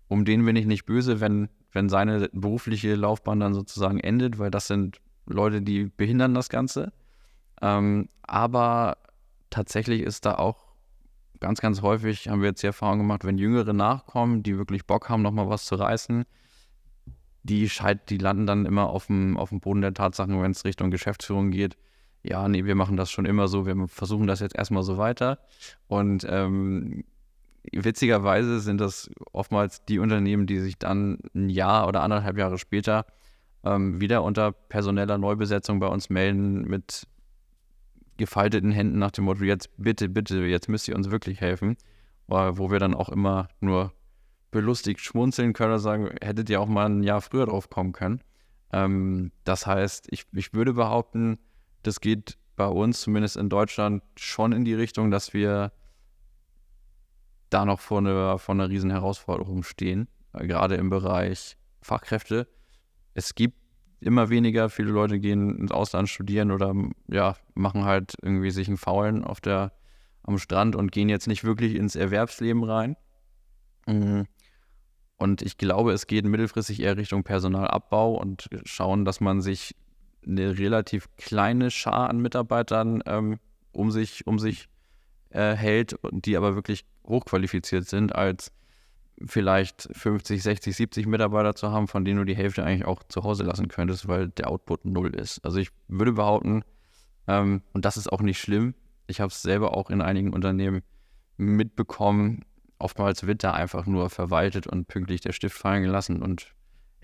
Um den bin ich nicht böse, wenn wenn seine berufliche Laufbahn dann sozusagen endet, weil das sind Leute, die behindern das Ganze. Ähm, aber tatsächlich ist da auch ganz, ganz häufig, haben wir jetzt die Erfahrung gemacht, wenn Jüngere nachkommen, die wirklich Bock haben, nochmal was zu reißen, die, scheit, die landen dann immer auf dem, auf dem Boden der Tatsachen, wenn es Richtung Geschäftsführung geht. Ja, nee, wir machen das schon immer so, wir versuchen das jetzt erstmal so weiter. Und ähm, witzigerweise sind das oftmals die Unternehmen, die sich dann ein Jahr oder anderthalb Jahre später ähm, wieder unter personeller Neubesetzung bei uns melden mit gefalteten Händen nach dem Motto, jetzt bitte, bitte, jetzt müsst ihr uns wirklich helfen, wo wir dann auch immer nur belustigt schmunzeln können oder sagen, hättet ihr auch mal ein Jahr früher drauf kommen können. Ähm, das heißt, ich, ich würde behaupten, das geht bei uns, zumindest in Deutschland, schon in die Richtung, dass wir da noch vor einer, vor einer riesen Herausforderung stehen, äh, gerade im Bereich Fachkräfte. Es gibt immer weniger, viele Leute gehen ins Ausland studieren oder ja, machen halt irgendwie sich einen Faulen auf der, am Strand und gehen jetzt nicht wirklich ins Erwerbsleben rein. Mhm. Und ich glaube, es geht mittelfristig eher Richtung Personalabbau und schauen, dass man sich eine relativ kleine Schar an Mitarbeitern ähm, um sich, um sich äh, hält, die aber wirklich hochqualifiziert sind, als vielleicht 50, 60, 70 Mitarbeiter zu haben, von denen du die Hälfte eigentlich auch zu Hause lassen könntest, weil der Output null ist. Also ich würde behaupten, ähm, und das ist auch nicht schlimm, ich habe es selber auch in einigen Unternehmen mitbekommen, oftmals wird da einfach nur verwaltet und pünktlich der Stift fallen gelassen und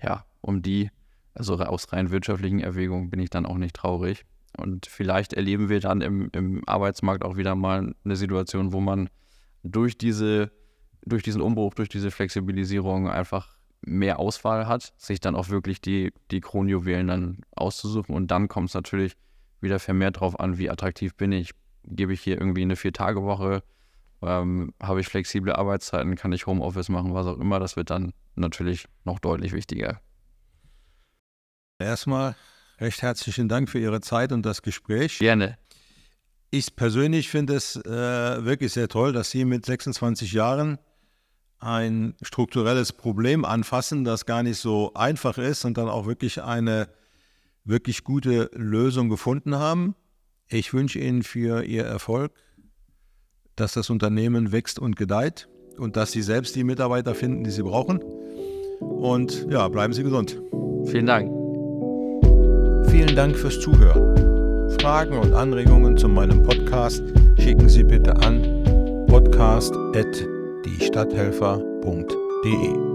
ja, um die, also aus rein wirtschaftlichen Erwägungen, bin ich dann auch nicht traurig. Und vielleicht erleben wir dann im, im Arbeitsmarkt auch wieder mal eine Situation, wo man durch diese, durch diesen Umbruch, durch diese Flexibilisierung einfach mehr Auswahl hat, sich dann auch wirklich die, die Kronjuwelen dann auszusuchen. Und dann kommt es natürlich wieder vermehrt darauf an, wie attraktiv bin ich. Gebe ich hier irgendwie eine Vier-Tage-Woche, ähm, habe ich flexible Arbeitszeiten, kann ich Homeoffice machen, was auch immer. Das wird dann natürlich noch deutlich wichtiger. Erstmal recht herzlichen Dank für Ihre Zeit und das Gespräch. Gerne. Ich persönlich finde es äh, wirklich sehr toll, dass Sie mit 26 Jahren ein strukturelles Problem anfassen, das gar nicht so einfach ist und dann auch wirklich eine wirklich gute Lösung gefunden haben. Ich wünsche Ihnen für Ihr Erfolg, dass das Unternehmen wächst und gedeiht und dass Sie selbst die Mitarbeiter finden, die Sie brauchen. Und ja, bleiben Sie gesund. Vielen Dank. Vielen Dank fürs Zuhören. Fragen und Anregungen zu meinem Podcast schicken Sie bitte an podcast@ diestadthelfer.de